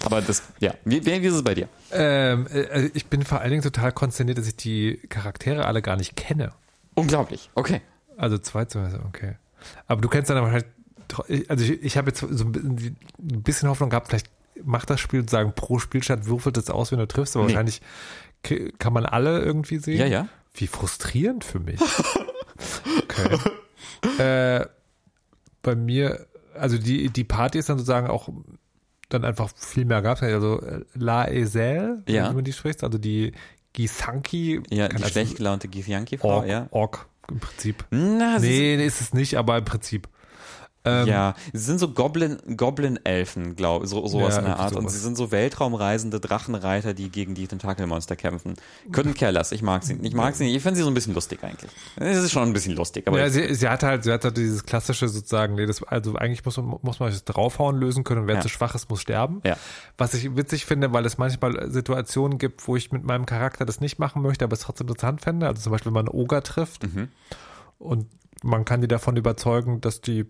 [SPEAKER 2] Aber das, ja, wie, wie ist es bei dir?
[SPEAKER 1] Ähm, äh, ich bin vor allen Dingen total konsterniert, dass ich die Charaktere alle gar nicht kenne.
[SPEAKER 2] Unglaublich, okay.
[SPEAKER 1] Also zwei zumindest, okay. Aber du kennst dann aber halt, also ich, ich habe jetzt so ein bisschen, Hoffnung gehabt, vielleicht macht das Spiel sozusagen pro Spielstand würfelt es aus, wenn du triffst, aber
[SPEAKER 2] Nee.
[SPEAKER 1] wahrscheinlich kann man alle irgendwie sehen.
[SPEAKER 2] Ja, ja.
[SPEAKER 1] Wie frustrierend für mich. Okay. äh, bei mir, also die, die Party ist dann sozusagen auch dann einfach viel mehr gab. Also äh, La Esel,
[SPEAKER 2] Ja.
[SPEAKER 1] wie man die spricht, also die Gisanki.
[SPEAKER 2] Ja, die
[SPEAKER 1] als
[SPEAKER 2] schlecht gelaunte Githyanki-Frau,
[SPEAKER 1] Ork,
[SPEAKER 2] ja.
[SPEAKER 1] Ork im Prinzip.
[SPEAKER 2] Na,
[SPEAKER 1] Nee, nee, ist es nicht, aber im Prinzip. Ähm,
[SPEAKER 2] Ja, sie sind so Goblin, Goblin-Elfen, glaube so, sowas
[SPEAKER 1] Ja,
[SPEAKER 2] in der Art. Und
[SPEAKER 1] sowas.
[SPEAKER 2] sie sind so Weltraumreisende Drachenreiter, die gegen die Tentakelmonster kämpfen. Care less. Ich mag sie. Ich mag sie nicht. Ich finde sie so ein bisschen lustig eigentlich. Es ist schon ein bisschen lustig, aber
[SPEAKER 1] ja, sie, sie hat halt, sie hat halt dieses klassische sozusagen, nee, das, also eigentlich muss man, muss man das draufhauen lösen können und wer
[SPEAKER 2] Ja.
[SPEAKER 1] zu schwach ist, muss sterben.
[SPEAKER 2] Ja.
[SPEAKER 1] Was ich witzig finde, weil es manchmal Situationen gibt, wo ich mit meinem Charakter das nicht machen möchte, aber es trotzdem interessant fände. Also zum Beispiel, wenn man einen Oger trifft
[SPEAKER 2] Mhm.
[SPEAKER 1] und man kann die davon überzeugen, dass die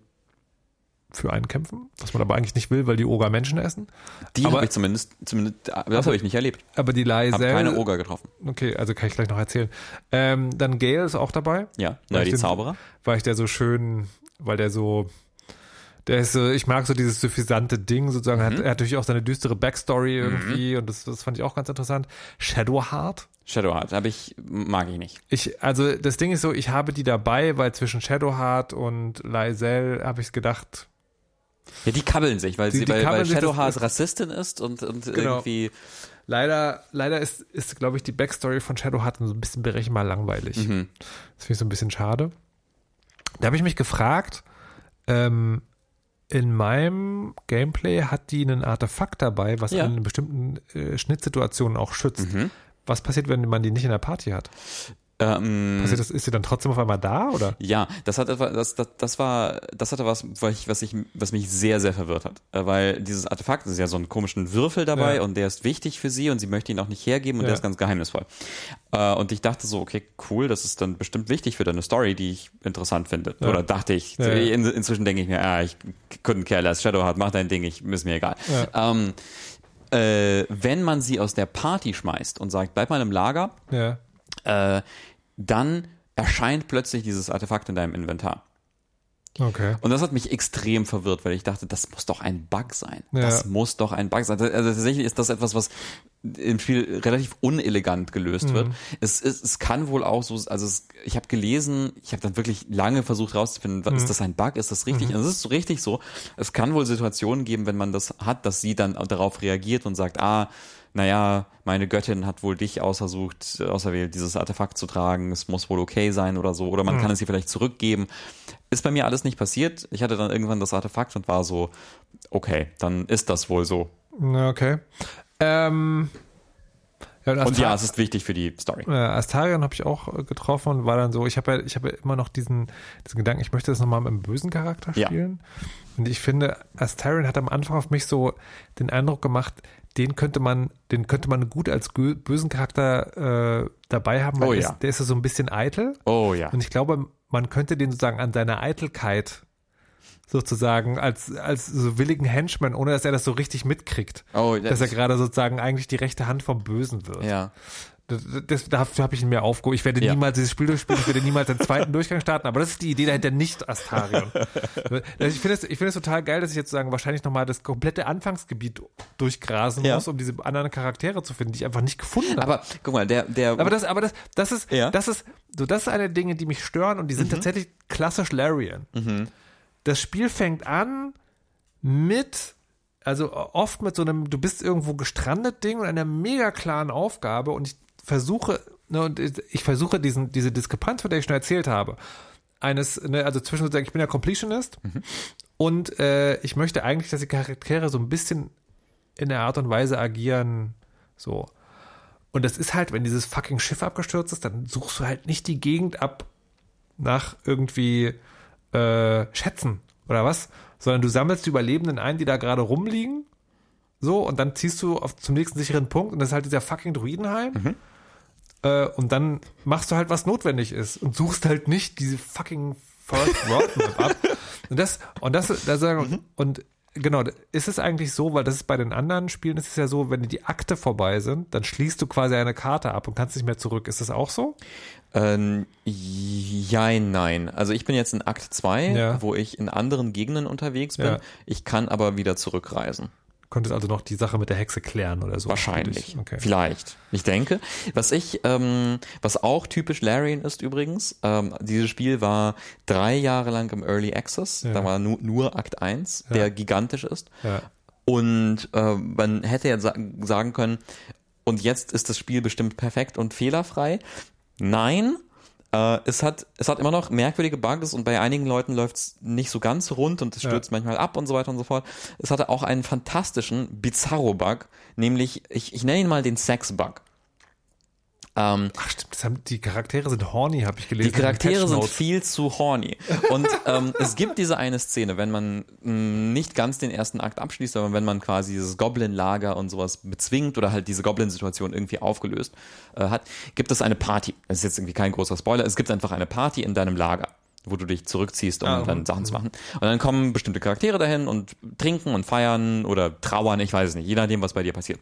[SPEAKER 1] für einen kämpfen, was man aber eigentlich nicht will, weil die Oger Menschen essen.
[SPEAKER 2] die
[SPEAKER 1] aber-
[SPEAKER 2] habe ich zumindest, zumindest das habe ich nicht erlebt.
[SPEAKER 1] Aber die
[SPEAKER 2] Habe
[SPEAKER 1] Laisel,
[SPEAKER 2] keine Oger getroffen.
[SPEAKER 1] okay, also kann ich gleich noch erzählen. Ähm, dann Gale ist auch dabei.
[SPEAKER 2] Ja, na, die
[SPEAKER 1] den-
[SPEAKER 2] Zauberer.
[SPEAKER 1] weil ich der so schön, weil der so, der ist so, ich mag so dieses suffisante Ding sozusagen,
[SPEAKER 2] Mhm.
[SPEAKER 1] hat, er hat natürlich auch seine düstere Backstory irgendwie und das, das fand ich auch ganz interessant. Shadowheart.
[SPEAKER 2] Shadowheart, habe ich, mag ich nicht.
[SPEAKER 1] Ich, also das Ding ist so, ich habe die dabei, weil zwischen Shadowheart und Lysel habe ich gedacht,
[SPEAKER 2] Ja, die kabbeln sich, weil
[SPEAKER 1] Die-
[SPEAKER 2] sie,
[SPEAKER 1] die
[SPEAKER 2] weil, weil Shadowheart
[SPEAKER 1] ist-
[SPEAKER 2] Rassistin ist und, und
[SPEAKER 1] Genau.
[SPEAKER 2] irgendwie,
[SPEAKER 1] leider, leider ist, ist glaube ich, die Backstory von Shadowheart so ein bisschen berechenbar langweilig.
[SPEAKER 2] Mhm.
[SPEAKER 1] Das finde ich so ein bisschen schade. Da habe ich mich gefragt, ähm, in meinem Gameplay hat die einen Artefakt dabei, was
[SPEAKER 2] Ja.
[SPEAKER 1] in bestimmten äh, Schnittsituationen auch schützt.
[SPEAKER 2] Mhm.
[SPEAKER 1] Was passiert, wenn man die nicht in der Party hat?
[SPEAKER 2] Ähm,
[SPEAKER 1] Passiert das, ist sie dann trotzdem auf einmal da oder?
[SPEAKER 2] Ja, das hat etwa, das, das, das war, das hatte was, was, ich, was, ich, was mich sehr, sehr verwirrt hat. Äh, Weil dieses Artefakt ist ja so einen komischen Würfel dabei
[SPEAKER 1] Ja.
[SPEAKER 2] und der ist wichtig für sie und sie möchte ihn auch nicht hergeben und
[SPEAKER 1] Ja.
[SPEAKER 2] der ist ganz geheimnisvoll. Äh, Und ich dachte so, okay, cool, das ist dann bestimmt wichtig für deine Story, die ich interessant finde.
[SPEAKER 1] Ja.
[SPEAKER 2] Oder dachte ich. In, inzwischen denke ich mir, ah, ich couldn't care less, Shadowheart, mach dein Ding, ich, ist mir egal. Ähm, äh, wenn man sie aus der Party schmeißt und sagt, bleib mal im Lager, äh, dann erscheint plötzlich dieses Artefakt in deinem Inventar.
[SPEAKER 1] Okay.
[SPEAKER 2] Und das hat mich extrem verwirrt, weil ich dachte, das muss doch ein Bug sein.
[SPEAKER 1] Ja.
[SPEAKER 2] Das muss doch ein Bug sein. Also tatsächlich ist das etwas, was im Spiel relativ unelegant gelöst wird. Es, es, es kann wohl auch so, also es, ich habe gelesen, ich habe dann wirklich lange versucht rauszufinden, was- ist das ein Bug, ist das richtig? Und es ist so richtig so. Es kann wohl Situationen geben, wenn man das hat, dass sie dann darauf reagiert und sagt, ah, naja, meine Göttin hat wohl dich ausersucht, auserwählt, dieses Artefakt zu tragen, es muss wohl okay sein oder so, oder man kann es ihr vielleicht zurückgeben. Ist bei mir alles nicht passiert. Ich hatte dann irgendwann das Artefakt und war so, okay, dann ist das wohl so.
[SPEAKER 1] Okay. Ähm, ja,
[SPEAKER 2] Und
[SPEAKER 1] Astar-
[SPEAKER 2] ja, es ist wichtig für die Story.
[SPEAKER 1] äh, Astarion habe ich auch äh, getroffen und war dann so, ich habe ja, ich habe ja immer noch diesen, diesen Gedanken, ich möchte das nochmal mit einem bösen Charakter
[SPEAKER 2] Ja.
[SPEAKER 1] spielen. Und ich finde, Astarion hat am Anfang auf mich so den Eindruck gemacht, den könnte man, den könnte man gut als bösen Charakter äh, dabei haben, weil
[SPEAKER 2] Oh
[SPEAKER 1] der,
[SPEAKER 2] ja.
[SPEAKER 1] ist, der ist ja so ein bisschen eitel.
[SPEAKER 2] Oh ja.
[SPEAKER 1] Und ich glaube, man könnte den sozusagen an seiner Eitelkeit sozusagen als, als so willigen Henchman, ohne dass er das so richtig mitkriegt.
[SPEAKER 2] Oh,
[SPEAKER 1] dass
[SPEAKER 2] das-
[SPEAKER 1] er gerade sozusagen eigentlich die rechte Hand vom Bösen wird.
[SPEAKER 2] Ja.
[SPEAKER 1] Das, das, dafür habe ich ihn mir aufgehoben. Ich werde
[SPEAKER 2] Ja.
[SPEAKER 1] niemals dieses Spiel durchspielen, ich werde niemals den zweiten Durchgang starten, aber das ist die Idee dahinter, nicht Astarion. ich finde es ich finde es total geil, dass ich jetzt sagen, wahrscheinlich nochmal das komplette Anfangsgebiet durchgrasen
[SPEAKER 2] Ja.
[SPEAKER 1] muss, um diese anderen Charaktere zu finden, die ich einfach nicht gefunden habe.
[SPEAKER 2] Aber guck mal, der, der,
[SPEAKER 1] Aber das, aber das, das ist,
[SPEAKER 2] Ja.
[SPEAKER 1] das ist, so, das ist eine der Dinge, die mich stören und die sind tatsächlich klassisch Larian. Das Spiel fängt an mit, also oft mit so einem, du bist irgendwo gestrandet Ding und einer mega klaren Aufgabe und ich versuche, ne, und ich versuche diesen, diese Diskrepanz, von der ich schon erzählt habe, eines, ne, also zwischen sozusagen, ich bin ja Completionist und äh, ich möchte eigentlich, dass die Charaktere so ein bisschen in der Art und Weise agieren, so. Und das ist halt, wenn dieses fucking Schiff abgestürzt ist, dann suchst du halt nicht die Gegend ab nach irgendwie äh, Schätzen oder was, sondern du sammelst die Überlebenden ein, die da gerade rumliegen. So, und dann ziehst du auf, zum nächsten sicheren Punkt und das ist halt dieser fucking Druidenheim. Äh, und dann machst du halt, was notwendig ist und suchst halt nicht diese fucking First World Map ab. Und das, und das, das sagen, und genau, ist es eigentlich so, weil das ist bei den anderen Spielen ist es ja so, wenn die Akte vorbei sind, dann schließt du quasi eine Karte ab und kannst nicht mehr zurück. Ist das auch so?
[SPEAKER 2] Ähm, ja, nein. Also ich bin jetzt in Akt 2,
[SPEAKER 1] Ja.
[SPEAKER 2] wo ich in anderen Gegenden unterwegs bin.
[SPEAKER 1] Ja.
[SPEAKER 2] Ich kann aber wieder zurückreisen.
[SPEAKER 1] Konntest also noch die Sache mit der Hexe klären oder so?
[SPEAKER 2] Wahrscheinlich.
[SPEAKER 1] Okay.
[SPEAKER 2] Vielleicht. Ich denke. Was ich, ähm, was auch typisch Larian ist übrigens, ähm, dieses Spiel war drei Jahre lang im Early Access.
[SPEAKER 1] Ja.
[SPEAKER 2] Da war nur, nur Akt 1, der gigantisch ist.
[SPEAKER 1] Ja.
[SPEAKER 2] Und äh, man hätte ja sa sagen können, und jetzt ist das Spiel bestimmt perfekt und fehlerfrei. Nein, äh, es, hat, es hat immer noch merkwürdige Bugs und bei einigen Leuten läuft es nicht so ganz rund und es
[SPEAKER 1] Ja.
[SPEAKER 2] stürzt manchmal ab und so weiter und so fort. Es hatte auch einen fantastischen Bizarro-Bug, nämlich, ich, ich nenne ihn mal den Sex-Bug. Ähm,
[SPEAKER 1] Ach stimmt, haben, die Charaktere sind horny, habe ich gelesen.
[SPEAKER 2] die Charaktere sind viel zu horny. Und ähm, es gibt diese eine Szene, wenn man mh, nicht ganz den ersten Akt abschließt, sondern wenn man quasi dieses Goblin-Lager und sowas bezwingt oder halt diese Goblin-Situation irgendwie aufgelöst äh, hat, gibt es eine Party. Das ist jetzt irgendwie kein großer Spoiler. Es gibt einfach eine Party in deinem Lager wo du dich zurückziehst, um
[SPEAKER 1] Ah,
[SPEAKER 2] dann. Sachen zu machen. Und dann kommen bestimmte Charaktere dahin und trinken und feiern oder trauern, ich weiß es nicht, je nachdem, was bei dir passiert.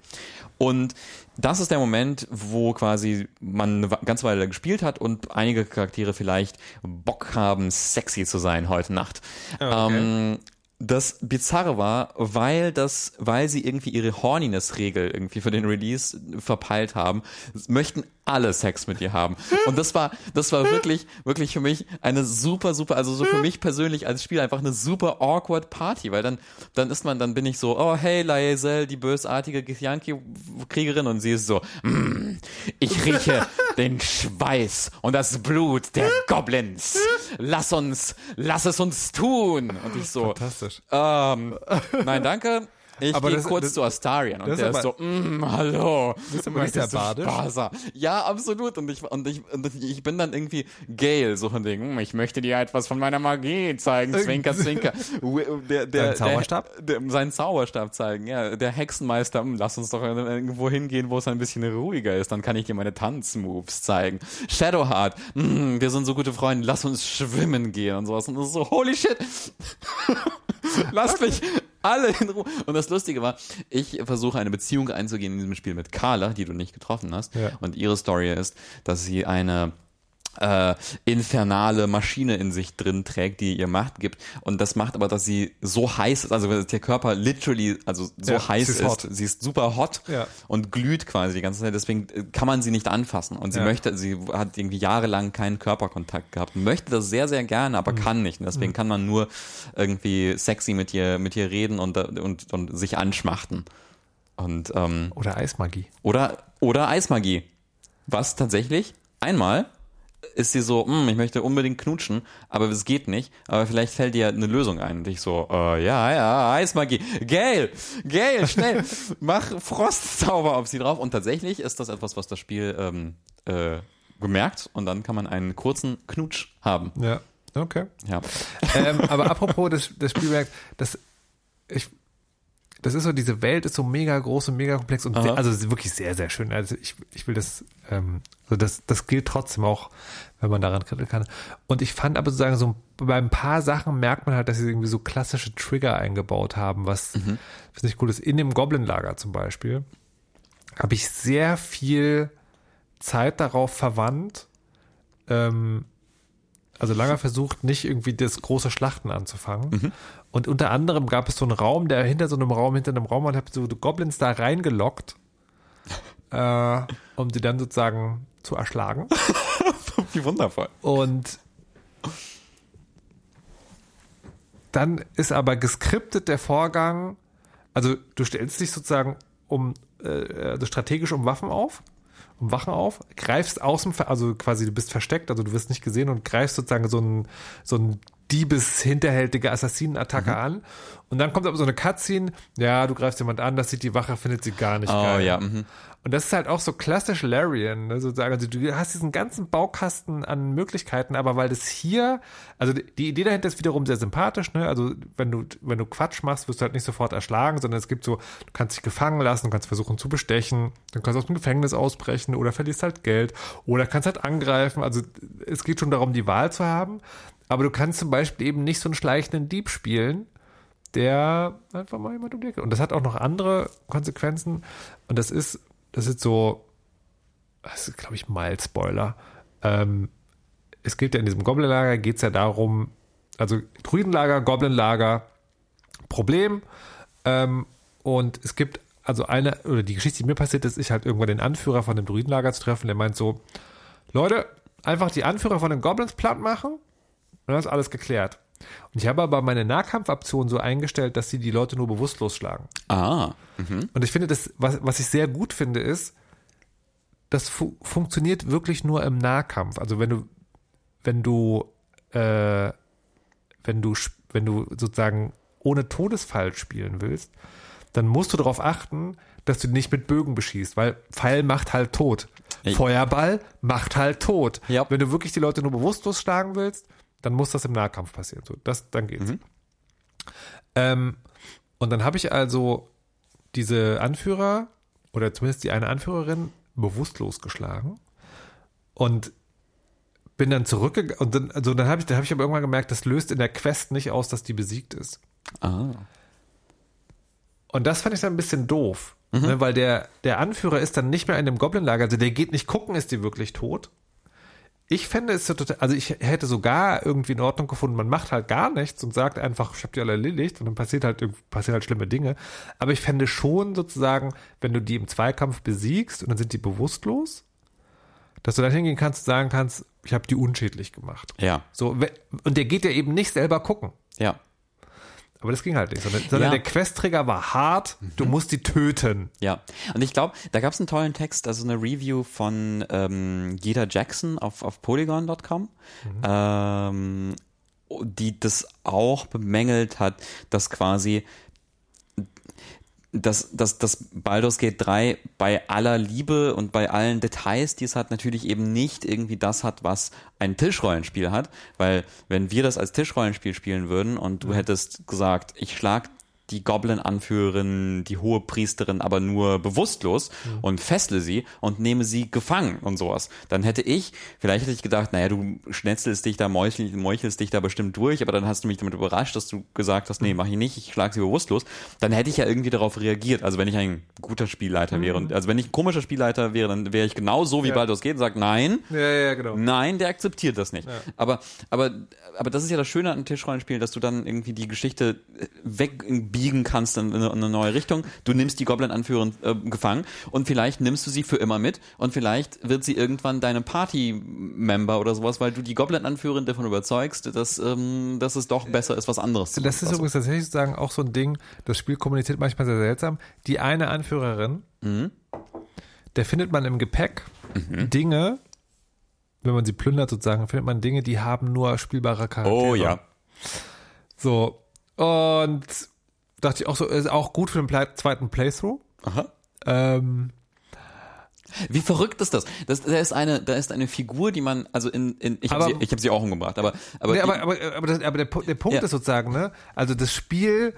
[SPEAKER 2] Und das ist der Moment, wo quasi man eine ganze Weile gespielt hat und einige Charaktere vielleicht Bock haben, sexy zu sein heute Nacht.
[SPEAKER 1] okay.
[SPEAKER 2] Ähm, das Bizarre war, weil das, weil sie irgendwie ihre Horniness-Regel irgendwie für den Release verpeilt haben, möchten alle Sex mit dir haben. Und das war, das war wirklich, wirklich für mich eine super, super, also so für mich persönlich als Spieler einfach eine super awkward Party, weil dann, dann ist man, dann bin ich so, oh hey, Laezel, die bösartige Githyanki-Kriegerin und sie ist so, mm, ich rieche den Schweiß und das Blut der Goblins. Lass uns, lass es uns tun. Und ich so,
[SPEAKER 1] Fantastisch.
[SPEAKER 2] Ähm, nein, danke. Ich gehe
[SPEAKER 1] das-
[SPEAKER 2] kurz
[SPEAKER 1] das-
[SPEAKER 2] zu Astarion und
[SPEAKER 1] das ist
[SPEAKER 2] der ist
[SPEAKER 1] aber-
[SPEAKER 2] so, mm, hallo.
[SPEAKER 1] ist aber nicht sehr
[SPEAKER 2] haben? Ja, absolut. Und ich, und ich, und ich bin dann irgendwie Gale, so von Ding, "Hm, ich möchte dir etwas von meiner Magie zeigen, zwinker, zwinker. Der, der,
[SPEAKER 1] Seinen Zauberstab?
[SPEAKER 2] Der, der, seinen Zauberstab zeigen, ja. Der Hexenmeister, "Hm, lass uns doch irgendwo hingehen, wo es ein bisschen ruhiger ist, dann kann ich dir meine Tanzmoves zeigen. Shadowheart, "Hm, wir sind so gute Freunde, lass uns schwimmen gehen und sowas. Und das ist so, holy shit. Lasst mich alle in Ruhe. Und das Lustige war, ich versuche eine Beziehung einzugehen in diesem Spiel mit Carla, die du nicht getroffen hast.
[SPEAKER 1] Ja.
[SPEAKER 2] Und ihre Story ist, dass sie eine äh, infernale Maschine in sich drin trägt, die ihr Macht gibt. Und das macht aber, dass sie so heiß ist, also der Körper literally, also so
[SPEAKER 1] Ja,
[SPEAKER 2] heiß
[SPEAKER 1] sie
[SPEAKER 2] ist.
[SPEAKER 1] ist.
[SPEAKER 2] Sie ist super hot
[SPEAKER 1] Ja.
[SPEAKER 2] und glüht quasi die ganze Zeit. Deswegen äh, kann man sie nicht anfassen. Und sie
[SPEAKER 1] Ja.
[SPEAKER 2] möchte, sie hat irgendwie jahrelang keinen Körperkontakt gehabt, möchte das sehr, sehr gerne,
[SPEAKER 1] Mhm.
[SPEAKER 2] aber kann nicht. Und deswegen kann man nur irgendwie sexy mit ihr, mit ihr reden und, und, und sich anschmachten. Und, ähm,
[SPEAKER 1] Oder Eismagie.
[SPEAKER 2] oder, oder Eismagie. Was tatsächlich einmal ist sie so, "Hm, ich möchte unbedingt knutschen, aber es geht nicht. Aber vielleicht fällt dir eine Lösung ein. Und ich so, äh, ja, ja, Eismagie. Gail, Gail, schnell, mach Frostzauber auf sie drauf. Und tatsächlich ist das etwas, was das Spiel ähm, äh, gemerkt. Und dann kann man einen kurzen Knutsch haben.
[SPEAKER 1] Ja. Okay.
[SPEAKER 2] Ja.
[SPEAKER 1] ähm, aber apropos des, des Spielwerks, das, ich, das ist so, diese Welt ist so mega groß und mega komplex und sehr, also wirklich sehr, sehr schön. Also ich, ich will das, ähm, so das, das gilt trotzdem auch, wenn man daran kritteln kann. Und ich fand aber sozusagen so bei ein paar Sachen merkt man halt, dass sie irgendwie so klassische Trigger eingebaut haben, was, was nicht cool ist. In dem Goblin-Lager zum Beispiel habe ich sehr viel Zeit darauf verwandt, ähm, also Langer versucht nicht irgendwie das große Schlachten anzufangen. Und unter anderem gab es so einen Raum, der hinter so einem Raum, hinter einem Raum, und hat so Goblins da reingelockt, äh, um die dann sozusagen zu erschlagen.
[SPEAKER 2] Wie wundervoll.
[SPEAKER 1] Und dann ist aber geskriptet der Vorgang, also du stellst dich sozusagen um, äh, also strategisch um Waffen auf, um Wachen auf, greifst außen, also quasi du bist versteckt, also du wirst nicht gesehen und greifst sozusagen so einen, so einen Diebes hinterhältige Assassinenattacke an. Und dann kommt aber so eine Cutscene, ja, du greifst jemand an, das sieht die Wache, findet sie gar nicht
[SPEAKER 2] Oh
[SPEAKER 1] geil.
[SPEAKER 2] ja. Mhm.
[SPEAKER 1] Und das ist halt auch so klassisch Larian, ne, sozusagen. Also du hast diesen ganzen Baukasten an Möglichkeiten, aber weil das hier, also die- Idee dahinter ist wiederum sehr sympathisch, ne? Also wenn du, wenn du Quatsch machst, wirst du halt nicht sofort erschlagen, sondern es gibt so, du kannst dich gefangen lassen, du kannst versuchen zu bestechen, du kannst aus dem Gefängnis ausbrechen oder verlierst halt Geld oder kannst halt angreifen. Also es geht schon darum, die Wahl zu haben. Aber du kannst zum Beispiel eben nicht so einen schleichenden Dieb spielen, der einfach mal jemand um die Ecke. Und das hat auch noch andere Konsequenzen. Und das ist, das ist so, das ist, glaube ich, mild Spoiler. Ähm, es geht ja in diesem Goblin-Lager, geht es ja darum, also Druidenlager, Goblin-Lager, Problem. Ähm, und es gibt also eine, oder die Geschichte, die mir passiert ist, ich halt irgendwann den Anführer von dem Druidenlager zu treffen, der meint so, Leute, einfach die Anführer von den Goblins platt machen und dann ist alles geklärt. Und ich habe aber meine Nahkampfoption so eingestellt, dass sie die Leute nur bewusstlos schlagen.
[SPEAKER 2] Ah.
[SPEAKER 1] Und ich finde, das, was, was ich sehr gut finde, ist, das fu funktioniert wirklich nur im Nahkampf. Also wenn du, wenn du, äh, wenn du, wenn du sozusagen ohne Todesfall spielen willst, dann musst du darauf achten, dass du nicht mit Bögen beschießt, weil Pfeil macht halt tot.
[SPEAKER 2] Ey.
[SPEAKER 1] Feuerball macht halt tot.
[SPEAKER 2] Ja.
[SPEAKER 1] Wenn du wirklich die Leute nur bewusstlos schlagen willst, dann muss das im Nahkampf passieren. So, das, dann geht's. Ähm, und dann habe ich also diese Anführer oder zumindest die eine Anführerin bewusstlos geschlagen und bin dann zurückgegangen und dann, also dann habe ich, dann habe ich aber irgendwann gemerkt, das löst in der Quest nicht aus, dass die besiegt ist.
[SPEAKER 2] Ah.
[SPEAKER 1] Und das fand ich dann ein bisschen doof, ne, weil der, der Anführer ist dann nicht mehr in dem Goblin-Lager, also der geht nicht gucken, ist die wirklich tot. Ich fände es so total, also ich hätte sogar irgendwie in Ordnung gefunden, man macht halt gar nichts und sagt einfach, ich hab die alle erledigt und dann passiert halt, passieren halt schlimme Dinge. Aber ich fände schon sozusagen, wenn du die im Zweikampf besiegst und dann sind die bewusstlos, dass du dann hingehen kannst und sagen kannst, ich habe die unschädlich gemacht.
[SPEAKER 2] Ja.
[SPEAKER 1] So, und der geht ja eben nicht selber gucken.
[SPEAKER 2] Ja.
[SPEAKER 1] Aber das ging halt nicht, sondern, sondern
[SPEAKER 2] Ja.
[SPEAKER 1] der Questträger war hart, du musst die töten.
[SPEAKER 2] Ja, und ich glaube, da gab es einen tollen Text, also eine Review von ähm, Gita Jackson auf, auf polygon.com, ähm, die das auch bemängelt hat, dass quasi dass, dass, dass Baldur's Gate 3 bei aller Liebe und bei allen Details, die es hat, natürlich eben nicht irgendwie das hat, was ein Tischrollenspiel hat. Weil wenn wir das als Tischrollenspiel spielen würden und du hättest gesagt, ich schlag die Goblin-Anführerin, die hohe Priesterin, aber nur bewusstlos und fessle sie und nehme sie gefangen und sowas. Dann hätte ich, vielleicht hätte ich gedacht, naja, du schnetzelst dich da, meuchel, meuchelst dich da bestimmt durch, aber dann hast du mich damit überrascht, dass du gesagt hast, nee, mach ich nicht, ich schlag sie bewusstlos. Dann hätte ich ja irgendwie darauf reagiert. Also wenn ich ein guter Spielleiter wäre und, also wenn ich ein komischer Spielleiter wäre, dann wäre ich genau so, wie
[SPEAKER 1] Ja.
[SPEAKER 2] Baldur's geht und sagt, nein,
[SPEAKER 1] Ja, ja, genau.
[SPEAKER 2] Nein, der akzeptiert das nicht. Aber, aber, aber das ist ja das Schöne an Tischrollenspielen, dass du dann irgendwie die Geschichte äh, wegbiegen kannst in eine, in eine neue Richtung. Du nimmst die Goblin-Anführerin äh, gefangen und vielleicht nimmst du sie für immer mit und vielleicht wird sie irgendwann deine Party-Member oder sowas, weil du die Goblin-Anführerin davon überzeugst, dass, ähm, dass es doch besser ist, was anderes zu
[SPEAKER 1] Das ist
[SPEAKER 2] machen.
[SPEAKER 1] übrigens tatsächlich sozusagen auch so ein Ding, das Spiel kommuniziert manchmal sehr seltsam. Die eine Anführerin,
[SPEAKER 2] Mhm.
[SPEAKER 1] der findet man im Gepäck Dinge, wenn man sie plündert sozusagen, findet man Dinge, die haben nur spielbare Charaktere.
[SPEAKER 2] Oh ja.
[SPEAKER 1] So. Und dachte ich auch so, ist auch gut für den Play zweiten Playthrough.
[SPEAKER 2] Aha.
[SPEAKER 1] Ähm,
[SPEAKER 2] Wie verrückt ist das? das da ist eine, da ist eine Figur, die man, also in, in ich habe sie, ich hab sie auch umgebracht, aber, aber,
[SPEAKER 1] nee, aber, aber, aber, das, aber der, der Punkt
[SPEAKER 2] Ja.
[SPEAKER 1] ist sozusagen, ne? Also das Spiel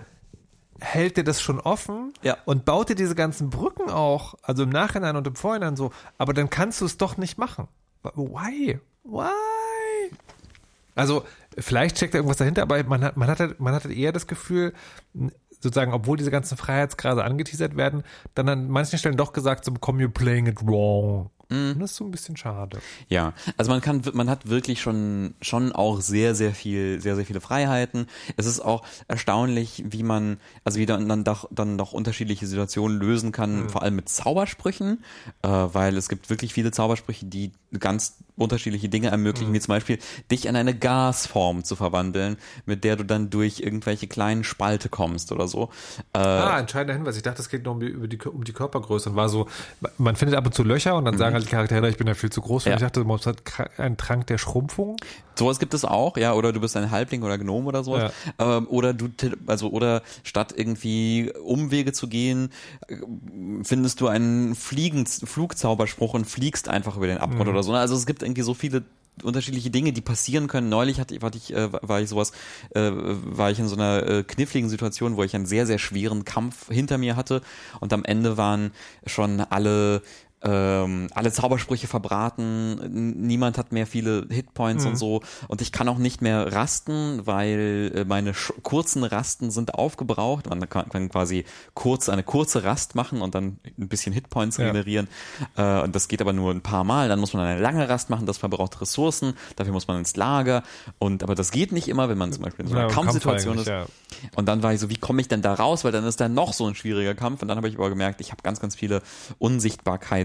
[SPEAKER 1] hält dir das schon offen
[SPEAKER 2] Ja.
[SPEAKER 1] und baut dir diese ganzen Brücken auch, also im Nachhinein und im Vorhinein so, aber dann kannst du es doch nicht machen. Why? Why? Also, vielleicht steckt da irgendwas dahinter, aber man hat, man hat, halt- man hat halt eher das Gefühl, sozusagen, obwohl diese ganzen Freiheitsgrade angeteasert werden, dann an manchen Stellen doch gesagt, so, come you're playing it wrong. Und das ist so ein bisschen schade.
[SPEAKER 2] Ja, also man kann, man hat wirklich schon, schon auch sehr, sehr viel, sehr, sehr viele Freiheiten. Es ist auch erstaunlich, wie man, also wie dann, dann doch, dann doch unterschiedliche Situationen lösen kann, vor allem mit Zaubersprüchen, äh, weil es gibt wirklich viele Zaubersprüche, die ganz unterschiedliche Dinge ermöglichen, wie zum Beispiel dich in eine Gasform zu verwandeln, mit der du dann durch irgendwelche kleinen Spalte kommst oder so. Äh,
[SPEAKER 1] Ah, entscheidender Hinweis. Ich dachte, es geht nur um die, um die Körpergröße und war so, man findet ab und zu Löcher und dann sagen halt die Charaktere, ich bin ja viel zu groß.
[SPEAKER 2] Ja.
[SPEAKER 1] ich dachte, man hat einen Trank der Schrumpfung.
[SPEAKER 2] Sowas gibt es auch, ja, oder du bist ein Halbling oder Gnome oder sowas. Ähm, oder du, also, oder statt irgendwie Umwege zu gehen, äh, findest du einen Fliegens, Flugzauberspruch und fliegst einfach über den Abgrund oder so. Also es gibt irgendwie so viele unterschiedliche Dinge, die passieren können. Neulich hatte ich, war ich, äh, war ich sowas, äh, war ich in so einer äh, kniffligen Situation, wo ich einen sehr, sehr schweren Kampf hinter mir hatte und am Ende waren schon alle ähm, alle Zaubersprüche verbraten, niemand hat mehr viele Hitpoints und so und ich kann auch nicht mehr rasten, weil äh, meine kurzen Rasten sind aufgebraucht. Man kann, kann quasi kurz eine kurze Rast machen und dann ein bisschen Hitpoints
[SPEAKER 1] Ja.
[SPEAKER 2] generieren äh, und das geht aber nur ein paar Mal. Dann muss man eine lange Rast machen, das verbraucht Ressourcen, dafür muss man ins Lager und aber das geht nicht immer, wenn man zum Beispiel in so einer
[SPEAKER 1] Ja,
[SPEAKER 2] Kampfsituation ist.
[SPEAKER 1] Eigentlich,
[SPEAKER 2] Und dann war ich so, wie komme ich denn da raus? Weil dann ist da noch so ein schwieriger Kampf. Und dann habe ich aber gemerkt, ich habe ganz, ganz viele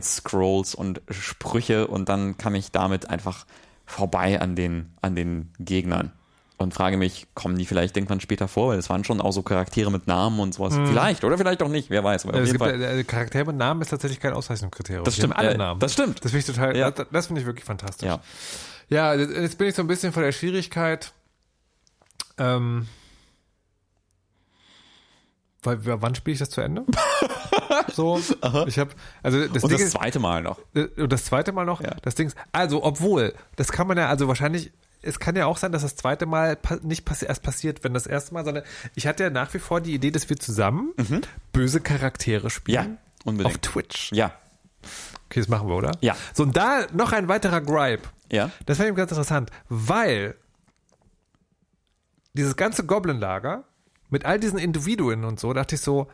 [SPEAKER 2] Unsichtbarkeits-Scrolls und Sprüche und dann kam ich damit einfach vorbei an den, an den Gegnern. Und frage mich, kommen die vielleicht irgendwann später vor? Weil es waren schon auch so Charaktere mit Namen und sowas. Vielleicht oder vielleicht auch nicht, wer weiß. Aber
[SPEAKER 1] Ja, es
[SPEAKER 2] jeden
[SPEAKER 1] gibt, äh, Charaktere mit Namen ist tatsächlich kein Auszeichnungskriterium.
[SPEAKER 2] Das stimmt,
[SPEAKER 1] alle
[SPEAKER 2] äh,
[SPEAKER 1] Namen.
[SPEAKER 2] das stimmt.
[SPEAKER 1] Das finde ich total,
[SPEAKER 2] Ja.
[SPEAKER 1] das, das finde ich wirklich fantastisch.
[SPEAKER 2] Ja.
[SPEAKER 1] Ja, jetzt bin ich so ein bisschen vor der Schwierigkeit. Ähm, weil, wann spiele ich das zu Ende? so, ich habe, also das
[SPEAKER 2] Und
[SPEAKER 1] Ding
[SPEAKER 2] das zweite Mal noch.
[SPEAKER 1] äh, und das zweite Mal noch,
[SPEAKER 2] Ja.
[SPEAKER 1] das Ding ist, also obwohl, das kann man ja, also wahrscheinlich, es kann ja auch sein, dass das zweite Mal nicht passi erst passiert, wenn das erste Mal, sondern ich hatte ja nach wie vor die Idee, dass wir zusammen böse Charaktere spielen.
[SPEAKER 2] Mhm. Ja, unbedingt.
[SPEAKER 1] Auf Twitch.
[SPEAKER 2] Ja.
[SPEAKER 1] Okay, das machen wir, oder?
[SPEAKER 2] Ja.
[SPEAKER 1] So, und da noch ein weiterer Gripe.
[SPEAKER 2] Ja.
[SPEAKER 1] Das fand ich ganz interessant, weil dieses ganze Goblin-Lager mit all diesen Individuen und so, dachte ich so,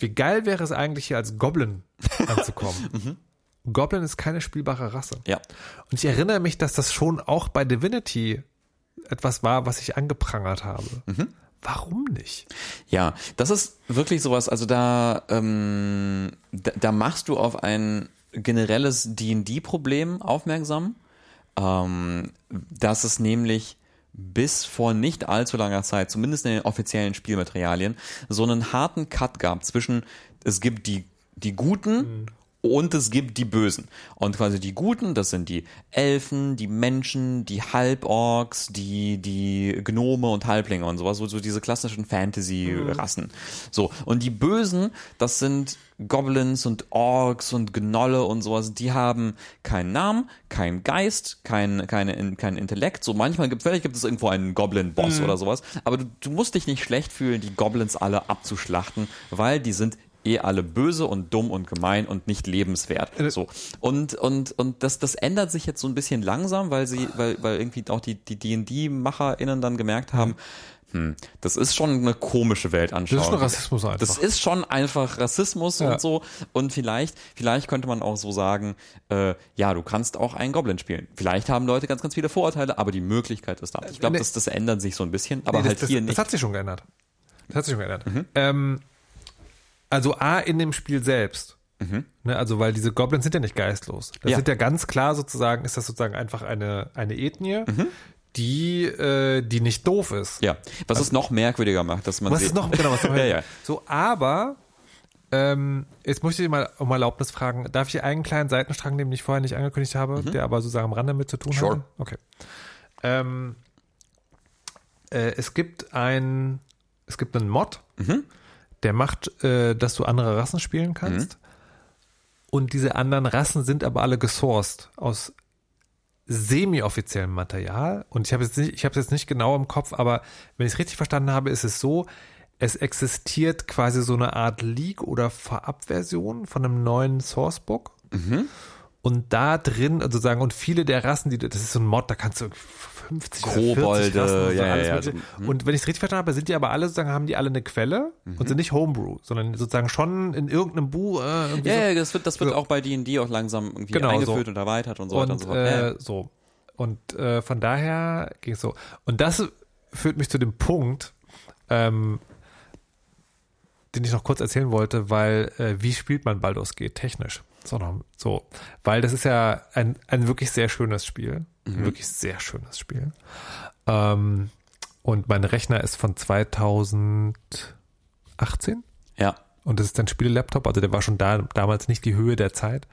[SPEAKER 1] wie geil wäre es eigentlich hier als Goblin anzukommen. Goblin ist keine spielbare Rasse.
[SPEAKER 2] Ja.
[SPEAKER 1] Und ich erinnere mich, dass das schon auch bei Divinity etwas war, was ich angeprangert habe. Warum nicht?
[SPEAKER 2] Ja, das ist wirklich sowas, also da, ähm, da, da machst du auf ein generelles D&D-Problem aufmerksam, ähm, dass es nämlich bis vor nicht allzu langer Zeit, zumindest in den offiziellen Spielmaterialien, so einen harten Cut gab zwischen, es gibt die, die Guten und es gibt die Bösen. Und quasi die Guten, das sind die Elfen, die Menschen, die Halborks, die, die Gnome und Halblinge und sowas, so, so diese klassischen Fantasy-Rassen. So. Und die Bösen, das sind Goblins und Orks und Gnolle und sowas, die haben keinen Namen, keinen Geist, kein, keine, kein Intellekt. So manchmal gibt, vielleicht gibt es irgendwo einen Goblin-Boss oder sowas. Aber du, du musst dich nicht schlecht fühlen, die Goblins alle abzuschlachten, weil die sind eh alle böse und dumm und gemein und nicht lebenswert. So. Und, und, und das, das ändert sich jetzt so ein bisschen langsam, weil sie, weil, weil irgendwie auch die, die D&D-MacherInnen dann gemerkt haben, hm, das ist schon eine komische Weltanschauung.
[SPEAKER 1] Das ist schon Rassismus einfach.
[SPEAKER 2] Das ist schon einfach Rassismus
[SPEAKER 1] Ja.
[SPEAKER 2] und so. Und vielleicht, vielleicht könnte man auch so sagen, äh, ja, du kannst auch einen Goblin spielen. Vielleicht haben Leute ganz, ganz viele Vorurteile, aber die Möglichkeit ist da. Ich glaube,
[SPEAKER 1] Nee.
[SPEAKER 2] das, das ändert sich so ein bisschen, aber
[SPEAKER 1] Nee,
[SPEAKER 2] halt
[SPEAKER 1] das, das,
[SPEAKER 2] hier
[SPEAKER 1] das
[SPEAKER 2] nicht.
[SPEAKER 1] hat sich schon geändert. Das hat sich schon geändert.
[SPEAKER 2] Mhm.
[SPEAKER 1] Ähm, also A, in dem Spiel selbst. Ne, also weil diese Goblins sind ja nicht geistlos. Das
[SPEAKER 2] Mhm. Ja.
[SPEAKER 1] sind ja ganz klar sozusagen, ist das sozusagen einfach eine, eine Ethnie, die, äh, die nicht doof ist.
[SPEAKER 2] Mhm. ja, was es noch merkwürdiger macht, dass man
[SPEAKER 1] Was
[SPEAKER 2] sieht-
[SPEAKER 1] ist noch, genau, was
[SPEAKER 2] ja, ja.
[SPEAKER 1] So, aber ähm, jetzt möchte ich mal um Erlaubnis fragen, darf ich einen kleinen Seitenstrang nehmen, den ich vorher nicht angekündigt habe, der aber sozusagen am Rande mit zu tun
[SPEAKER 2] Mhm. Sure.
[SPEAKER 1] hat? Okay. Ähm, äh, es gibt ein, es gibt einen Mod,
[SPEAKER 2] Mhm.
[SPEAKER 1] Der macht, äh, dass du andere Rassen spielen kannst.
[SPEAKER 2] Mhm.
[SPEAKER 1] Und diese anderen Rassen sind aber alle gesourced aus semi-offiziellem Material. Und ich habe jetzt nicht, ich habe es jetzt nicht genau im Kopf, aber wenn ich es richtig verstanden habe, ist es so, es existiert quasi so eine Art Leak oder Vorabversion von einem neuen Sourcebook. Und da drin, also sagen, und viele der Rassen, die, das ist so ein Mod, da kannst du 50 oder 40
[SPEAKER 2] Kobolde,
[SPEAKER 1] Rassen
[SPEAKER 2] ja, ja, ja,
[SPEAKER 1] Mögliche.
[SPEAKER 2] so, hm.
[SPEAKER 1] Und wenn ich es richtig verstanden habe, sind die aber alle sozusagen, haben die alle eine Quelle
[SPEAKER 2] Mhm.
[SPEAKER 1] und sind nicht Homebrew, sondern sozusagen schon in irgendeinem Buch. Äh,
[SPEAKER 2] Ja,
[SPEAKER 1] so.
[SPEAKER 2] ja, das wird, das wird
[SPEAKER 1] So.
[SPEAKER 2] auch bei D&D auch langsam irgendwie
[SPEAKER 1] Genau,
[SPEAKER 2] eingeführt
[SPEAKER 1] so.
[SPEAKER 2] und erweitert und so weiter und
[SPEAKER 1] und
[SPEAKER 2] so fort.
[SPEAKER 1] Äh, so. Und äh, von daher ging es so. Und das führt mich zu dem Punkt, ähm, den ich noch kurz erzählen wollte, weil äh, wie spielt man Baldur's Gate technisch? So, so, weil das ist ja ein, ein wirklich sehr schönes Spiel, ein wirklich sehr schönes Spiel. Ähm, und mein Rechner ist von 2018
[SPEAKER 2] ja.
[SPEAKER 1] und das ist ein Spiele-Laptop, also der war schon da, damals nicht die Höhe der Zeit.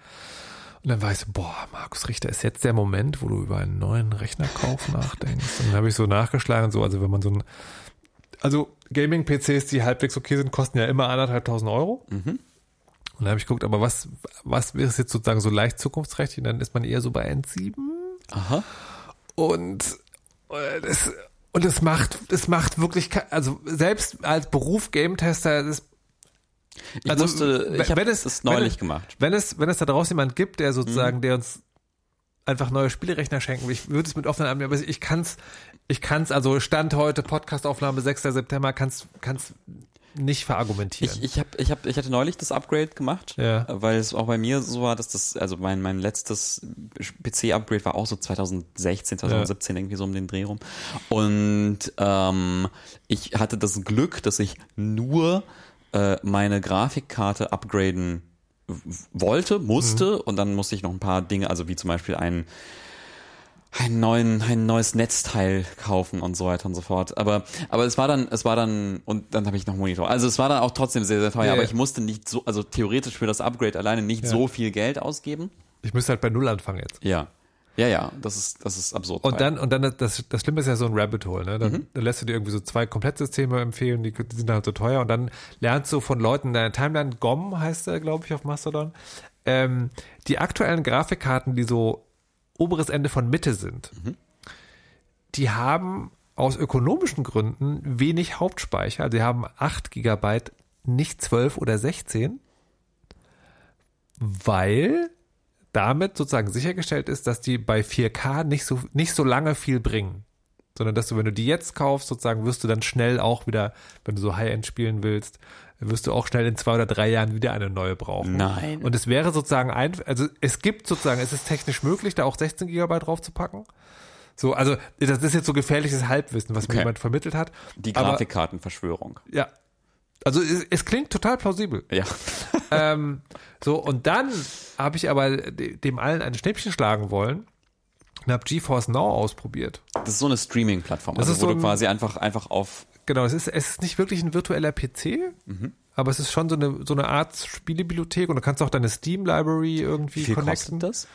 [SPEAKER 1] Und dann war ich so, boah, Markus Richter, ist jetzt der Moment, wo du über einen neuen Rechnerkauf nachdenkst? Und dann habe ich so nachgeschlagen, so, also wenn man so ein, also Gaming-PCs, die halbwegs okay sind, kosten ja immer anderthalbtausend Euro. Und dann habe ich geguckt, aber was, was ist jetzt sozusagen so leicht zukunftsträchtig? Und dann ist man eher so bei N7.
[SPEAKER 2] Aha.
[SPEAKER 1] Und äh, das, und es macht, es macht wirklich, also selbst als Beruf Game-Tester, das
[SPEAKER 2] Ich
[SPEAKER 1] Also,
[SPEAKER 2] musste, ich
[SPEAKER 1] wenn-
[SPEAKER 2] habe
[SPEAKER 1] wenn es-
[SPEAKER 2] das
[SPEAKER 1] wenn
[SPEAKER 2] neulich
[SPEAKER 1] es-
[SPEAKER 2] gemacht.
[SPEAKER 1] wenn es, wenn es da draußen jemand gibt, der
[SPEAKER 2] Mhm.
[SPEAKER 1] sozusagen, der uns einfach neue Spielerechner schenken will, ich würde es mit offenen Armen, aber ich kann's, ich kann's, also Stand heute, Podcastaufnahme 6. September, kann's, kann's nicht verargumentieren.
[SPEAKER 2] Ich, ich, hab, ich, hab, ich hatte neulich das Upgrade gemacht,
[SPEAKER 1] Ja.
[SPEAKER 2] weil es auch bei mir so war, dass das, also mein, mein letztes PC-Upgrade war auch so 2016, 2017, irgendwie so um den Dreh rum. Und ähm, ich hatte das Glück, dass ich nur äh, meine Grafikkarte upgraden wollte, musste und dann musste ich noch ein paar Dinge, also wie zum Beispiel einen einen neuen, ein neues Netzteil kaufen und so weiter und so fort. Aber, aber es war dann, es war dann, und dann habe ich noch einen Monitor. Also es war dann auch trotzdem sehr, sehr teuer,
[SPEAKER 1] Ja,
[SPEAKER 2] aber
[SPEAKER 1] ja.
[SPEAKER 2] ich musste nicht so, also theoretisch für das Upgrade alleine nicht
[SPEAKER 1] Ja.
[SPEAKER 2] so viel Geld ausgeben.
[SPEAKER 1] Ich müsste halt bei Null anfangen jetzt.
[SPEAKER 2] Ja. Ja, ja, das ist, das ist absurd.
[SPEAKER 1] Und dann, und dann, das, das Schlimme ist ja so ein Rabbit Hole, ne? Dann,
[SPEAKER 2] Mhm.
[SPEAKER 1] dann lässt du dir irgendwie so zwei Komplettsysteme empfehlen, die, die sind halt so teuer und dann lernst du von Leuten in deiner Timeline, GOM heißt der, glaube ich, auf Mastodon, ähm, die aktuellen Grafikkarten, die so oberes Ende von Mitte sind,
[SPEAKER 2] Mhm.
[SPEAKER 1] die haben aus ökonomischen Gründen wenig Hauptspeicher. Sie haben 8 Gigabyte, nicht 12 oder 16, weil damit sozusagen sichergestellt ist, dass die bei 4K nicht so, nicht so lange viel bringen. Sondern dass du, wenn du die jetzt kaufst, sozusagen wirst du dann schnell auch wieder, wenn du so High-End spielen willst, wirst du auch schnell in zwei oder drei Jahren wieder eine neue brauchen.
[SPEAKER 2] Nein.
[SPEAKER 1] Und es wäre sozusagen ein, also es gibt sozusagen, es ist technisch möglich, da auch 16 Gigabyte drauf zu packen. So, also das ist jetzt so gefährliches Halbwissen, was mir
[SPEAKER 2] Okay.
[SPEAKER 1] jemand vermittelt hat.
[SPEAKER 2] die Grafikkartenverschwörung.
[SPEAKER 1] ja. Also es, es klingt total plausibel.
[SPEAKER 2] Ja.
[SPEAKER 1] ähm, so, und dann habe ich aber de- dem allen ein Schnippchen schlagen wollen und habe GeForce Now ausprobiert.
[SPEAKER 2] Das ist so eine Streaming-Plattform,
[SPEAKER 1] Das
[SPEAKER 2] also
[SPEAKER 1] ist
[SPEAKER 2] wo
[SPEAKER 1] so
[SPEAKER 2] du
[SPEAKER 1] ein-
[SPEAKER 2] quasi einfach, einfach auf,
[SPEAKER 1] Genau, es ist, es ist nicht wirklich ein virtueller PC,
[SPEAKER 2] Mhm.
[SPEAKER 1] aber es ist schon so eine, so eine Art Spielebibliothek und du kannst auch deine Steam-Library irgendwie
[SPEAKER 2] wie viel
[SPEAKER 1] connecten.
[SPEAKER 2] kostet das?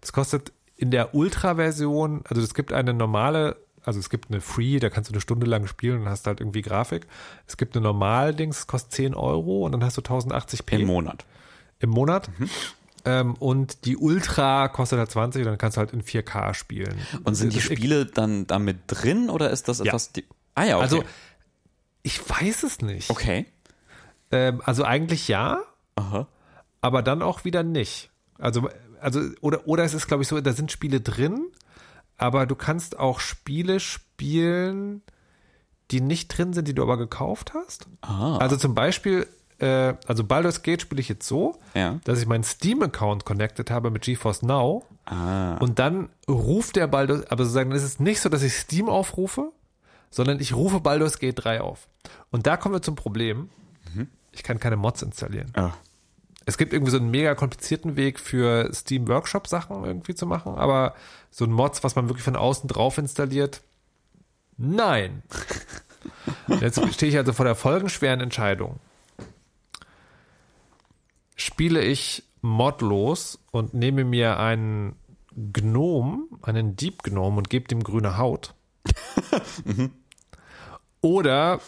[SPEAKER 1] Das kostet in der Ultra-Version, also es gibt eine normale, also es gibt eine Free, da kannst du eine Stunde lang spielen und hast halt irgendwie Grafik. Es gibt eine Normal-Dings, das kostet 10 Euro und dann hast du 1080p
[SPEAKER 2] Im Monat.
[SPEAKER 1] im Monat.
[SPEAKER 2] Mhm.
[SPEAKER 1] Ähm, und die Ultra kostet halt 20 und dann kannst du halt in 4K spielen.
[SPEAKER 2] Und sind die Spiele dann damit drin oder ist das
[SPEAKER 1] Ja.
[SPEAKER 2] etwas, die, ah ja, okay.
[SPEAKER 1] Also, ich weiß es nicht.
[SPEAKER 2] okay.
[SPEAKER 1] Ähm, also eigentlich ja,
[SPEAKER 2] Aha.
[SPEAKER 1] aber dann auch wieder nicht. Also, also oder, oder es ist, glaube ich, so, da sind Spiele drin, aber du kannst auch Spiele spielen, die nicht drin sind, die du aber gekauft hast.
[SPEAKER 2] Ah.
[SPEAKER 1] Also zum Beispiel, äh, also Baldur's Gate spiele ich jetzt so,
[SPEAKER 2] Ja.
[SPEAKER 1] dass ich meinen Steam-Account connected habe mit GeForce Now
[SPEAKER 2] Ah.
[SPEAKER 1] und dann ruft der Baldur's, aber sozusagen, es ist nicht so, dass ich Steam aufrufe, sondern ich rufe Baldur's Gate 3 auf. Und da kommen wir zum Problem. Ich kann keine Mods installieren.
[SPEAKER 2] Ah.
[SPEAKER 1] Es gibt irgendwie so einen mega komplizierten Weg für Steam Workshop Sachen irgendwie zu machen, aber so ein Mods, was man wirklich von außen drauf installiert, nein. Jetzt stehe ich also vor der folgenschweren Entscheidung. Spiele ich modlos und nehme mir einen Gnom, einen Deep Gnome und gebe dem grüne Haut? Oder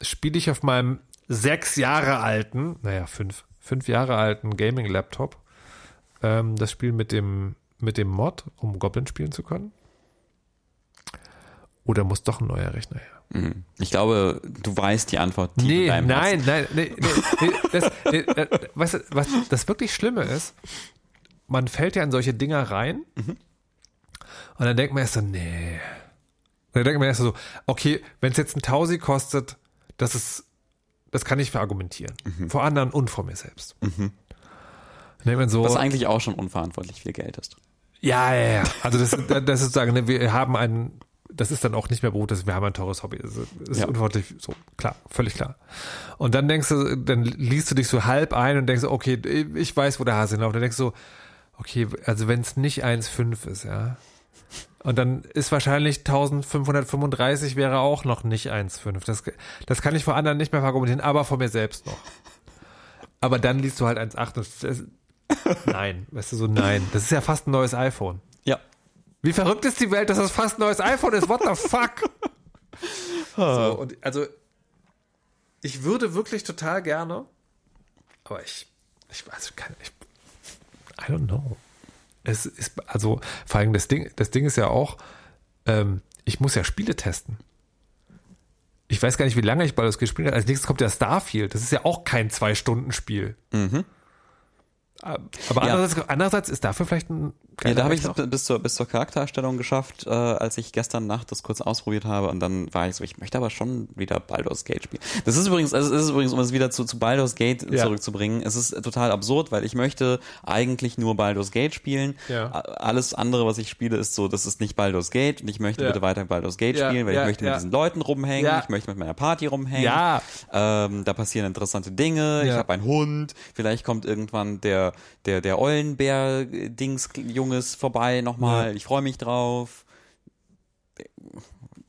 [SPEAKER 1] spiele ich auf meinem sechs Jahre alten, naja, fünf, fünf Jahre alten Gaming-Laptop ähm, das Spiel mit dem, mit dem Mod, um Goblin spielen zu können? Oder muss doch ein neuer Rechner her?
[SPEAKER 2] Mhm. Ich glaube, du weißt die Antwort.
[SPEAKER 1] Nee,
[SPEAKER 2] deinem
[SPEAKER 1] nein, nein, nee, nee, das, nee, äh, weißt du, was das wirklich Schlimme ist, man fällt ja in solche Dinger rein und dann denkt man erst so, nee, dann denkt man erst so, okay, wenn es jetzt ein Tausi kostet, das ist, das kann ich verargumentieren. Vor anderen und vor mir selbst. Man so,
[SPEAKER 2] Was eigentlich auch schon unverantwortlich viel Geld ist.
[SPEAKER 1] ja, ja, ja. Also das, das ist sozusagen, ne, wir haben ein, das ist dann auch nicht mehr Beruf, das, wir haben ein teures Hobby. Das ist, das ist
[SPEAKER 2] Ja.
[SPEAKER 1] unverantwortlich, so, klar, völlig klar. Und dann denkst du, dann liest du dich so halb ein und denkst, okay, ich weiß, wo der Hase hinauf. Dann denkst du, okay, also wenn es nicht 1,5 ist, ja. Und dann ist wahrscheinlich 1535 wäre auch noch nicht 1,5. Das, das kann ich vor anderen nicht mehr verargumentieren, aber vor mir selbst noch. Aber dann liest du halt 1,8 und das, nein, weißt du so, nein. Das ist ja fast ein neues iPhone.
[SPEAKER 2] Ja.
[SPEAKER 1] Wie verrückt ist die Welt, dass das fast ein neues iPhone ist? What the fuck? so, und also, ich würde wirklich total gerne, aber ich, ich weiß keine, ich, I don't know. Es ist, also, vor allem das Ding, das Ding ist ja auch, ähm, ich muss ja Spiele testen. Ich weiß gar nicht, wie lange ich Baldur's Gate gespielt habe. Als nächstes kommt ja Starfield. Das ist ja auch kein Zwei-Stunden-Spiel. Aber
[SPEAKER 2] Ja.
[SPEAKER 1] andererseits, andererseits ist dafür vielleicht ein
[SPEAKER 2] Ja, da habe ich
[SPEAKER 1] noch.
[SPEAKER 2] bis zur, bis zur Charaktererstellung geschafft, äh, als ich gestern Nacht das kurz ausprobiert habe und dann war ich so, ich möchte aber schon wieder Baldur's Gate spielen. Das ist übrigens, also es ist übrigens, um es wieder zu, zu Baldur's Gate
[SPEAKER 1] Ja.
[SPEAKER 2] zurückzubringen, es ist total absurd, weil ich möchte eigentlich nur Baldur's Gate spielen.
[SPEAKER 1] Ja.
[SPEAKER 2] Alles andere, was ich spiele, ist so, das ist nicht Baldur's Gate und ich möchte bitte weiter Baldur's Gate spielen, weil ich möchte mit diesen Leuten rumhängen, ich möchte mit meiner Party rumhängen.
[SPEAKER 1] Ja.
[SPEAKER 2] Ähm, da passieren interessante Dinge. Ich habe einen Hund. Vielleicht kommt irgendwann der der der Eulenbär-Dings-Junges vorbei nochmal.
[SPEAKER 1] Ja.
[SPEAKER 2] Ich freue mich drauf.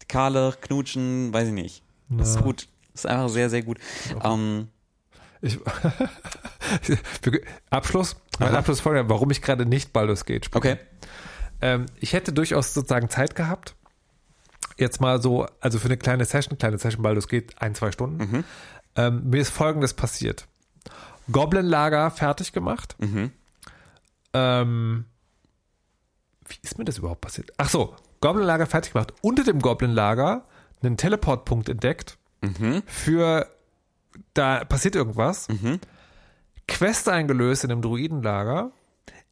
[SPEAKER 2] Karle, knutschen, weiß ich nicht. Das ist
[SPEAKER 1] Ja.
[SPEAKER 2] gut. Das ist einfach sehr, sehr gut. Ähm,
[SPEAKER 1] Ich, Abschluss, mein. Abschluss folgender, warum ich gerade nicht Baldur's Gate spiele.
[SPEAKER 2] okay.
[SPEAKER 1] Ähm, ich hätte durchaus sozusagen Zeit gehabt. Jetzt mal so, also für eine kleine Session, kleine Session Baldur's Gate, ein, zwei Stunden. Ähm, mir ist folgendes passiert. Goblin-Lager fertig gemacht. Ähm, wie ist mir das überhaupt passiert? Ach so, Goblin-Lager fertig gemacht. Unter dem Goblin-Lager einen Teleportpunkt entdeckt für, da passiert irgendwas. Quest eingelöst in einem Druidenlager.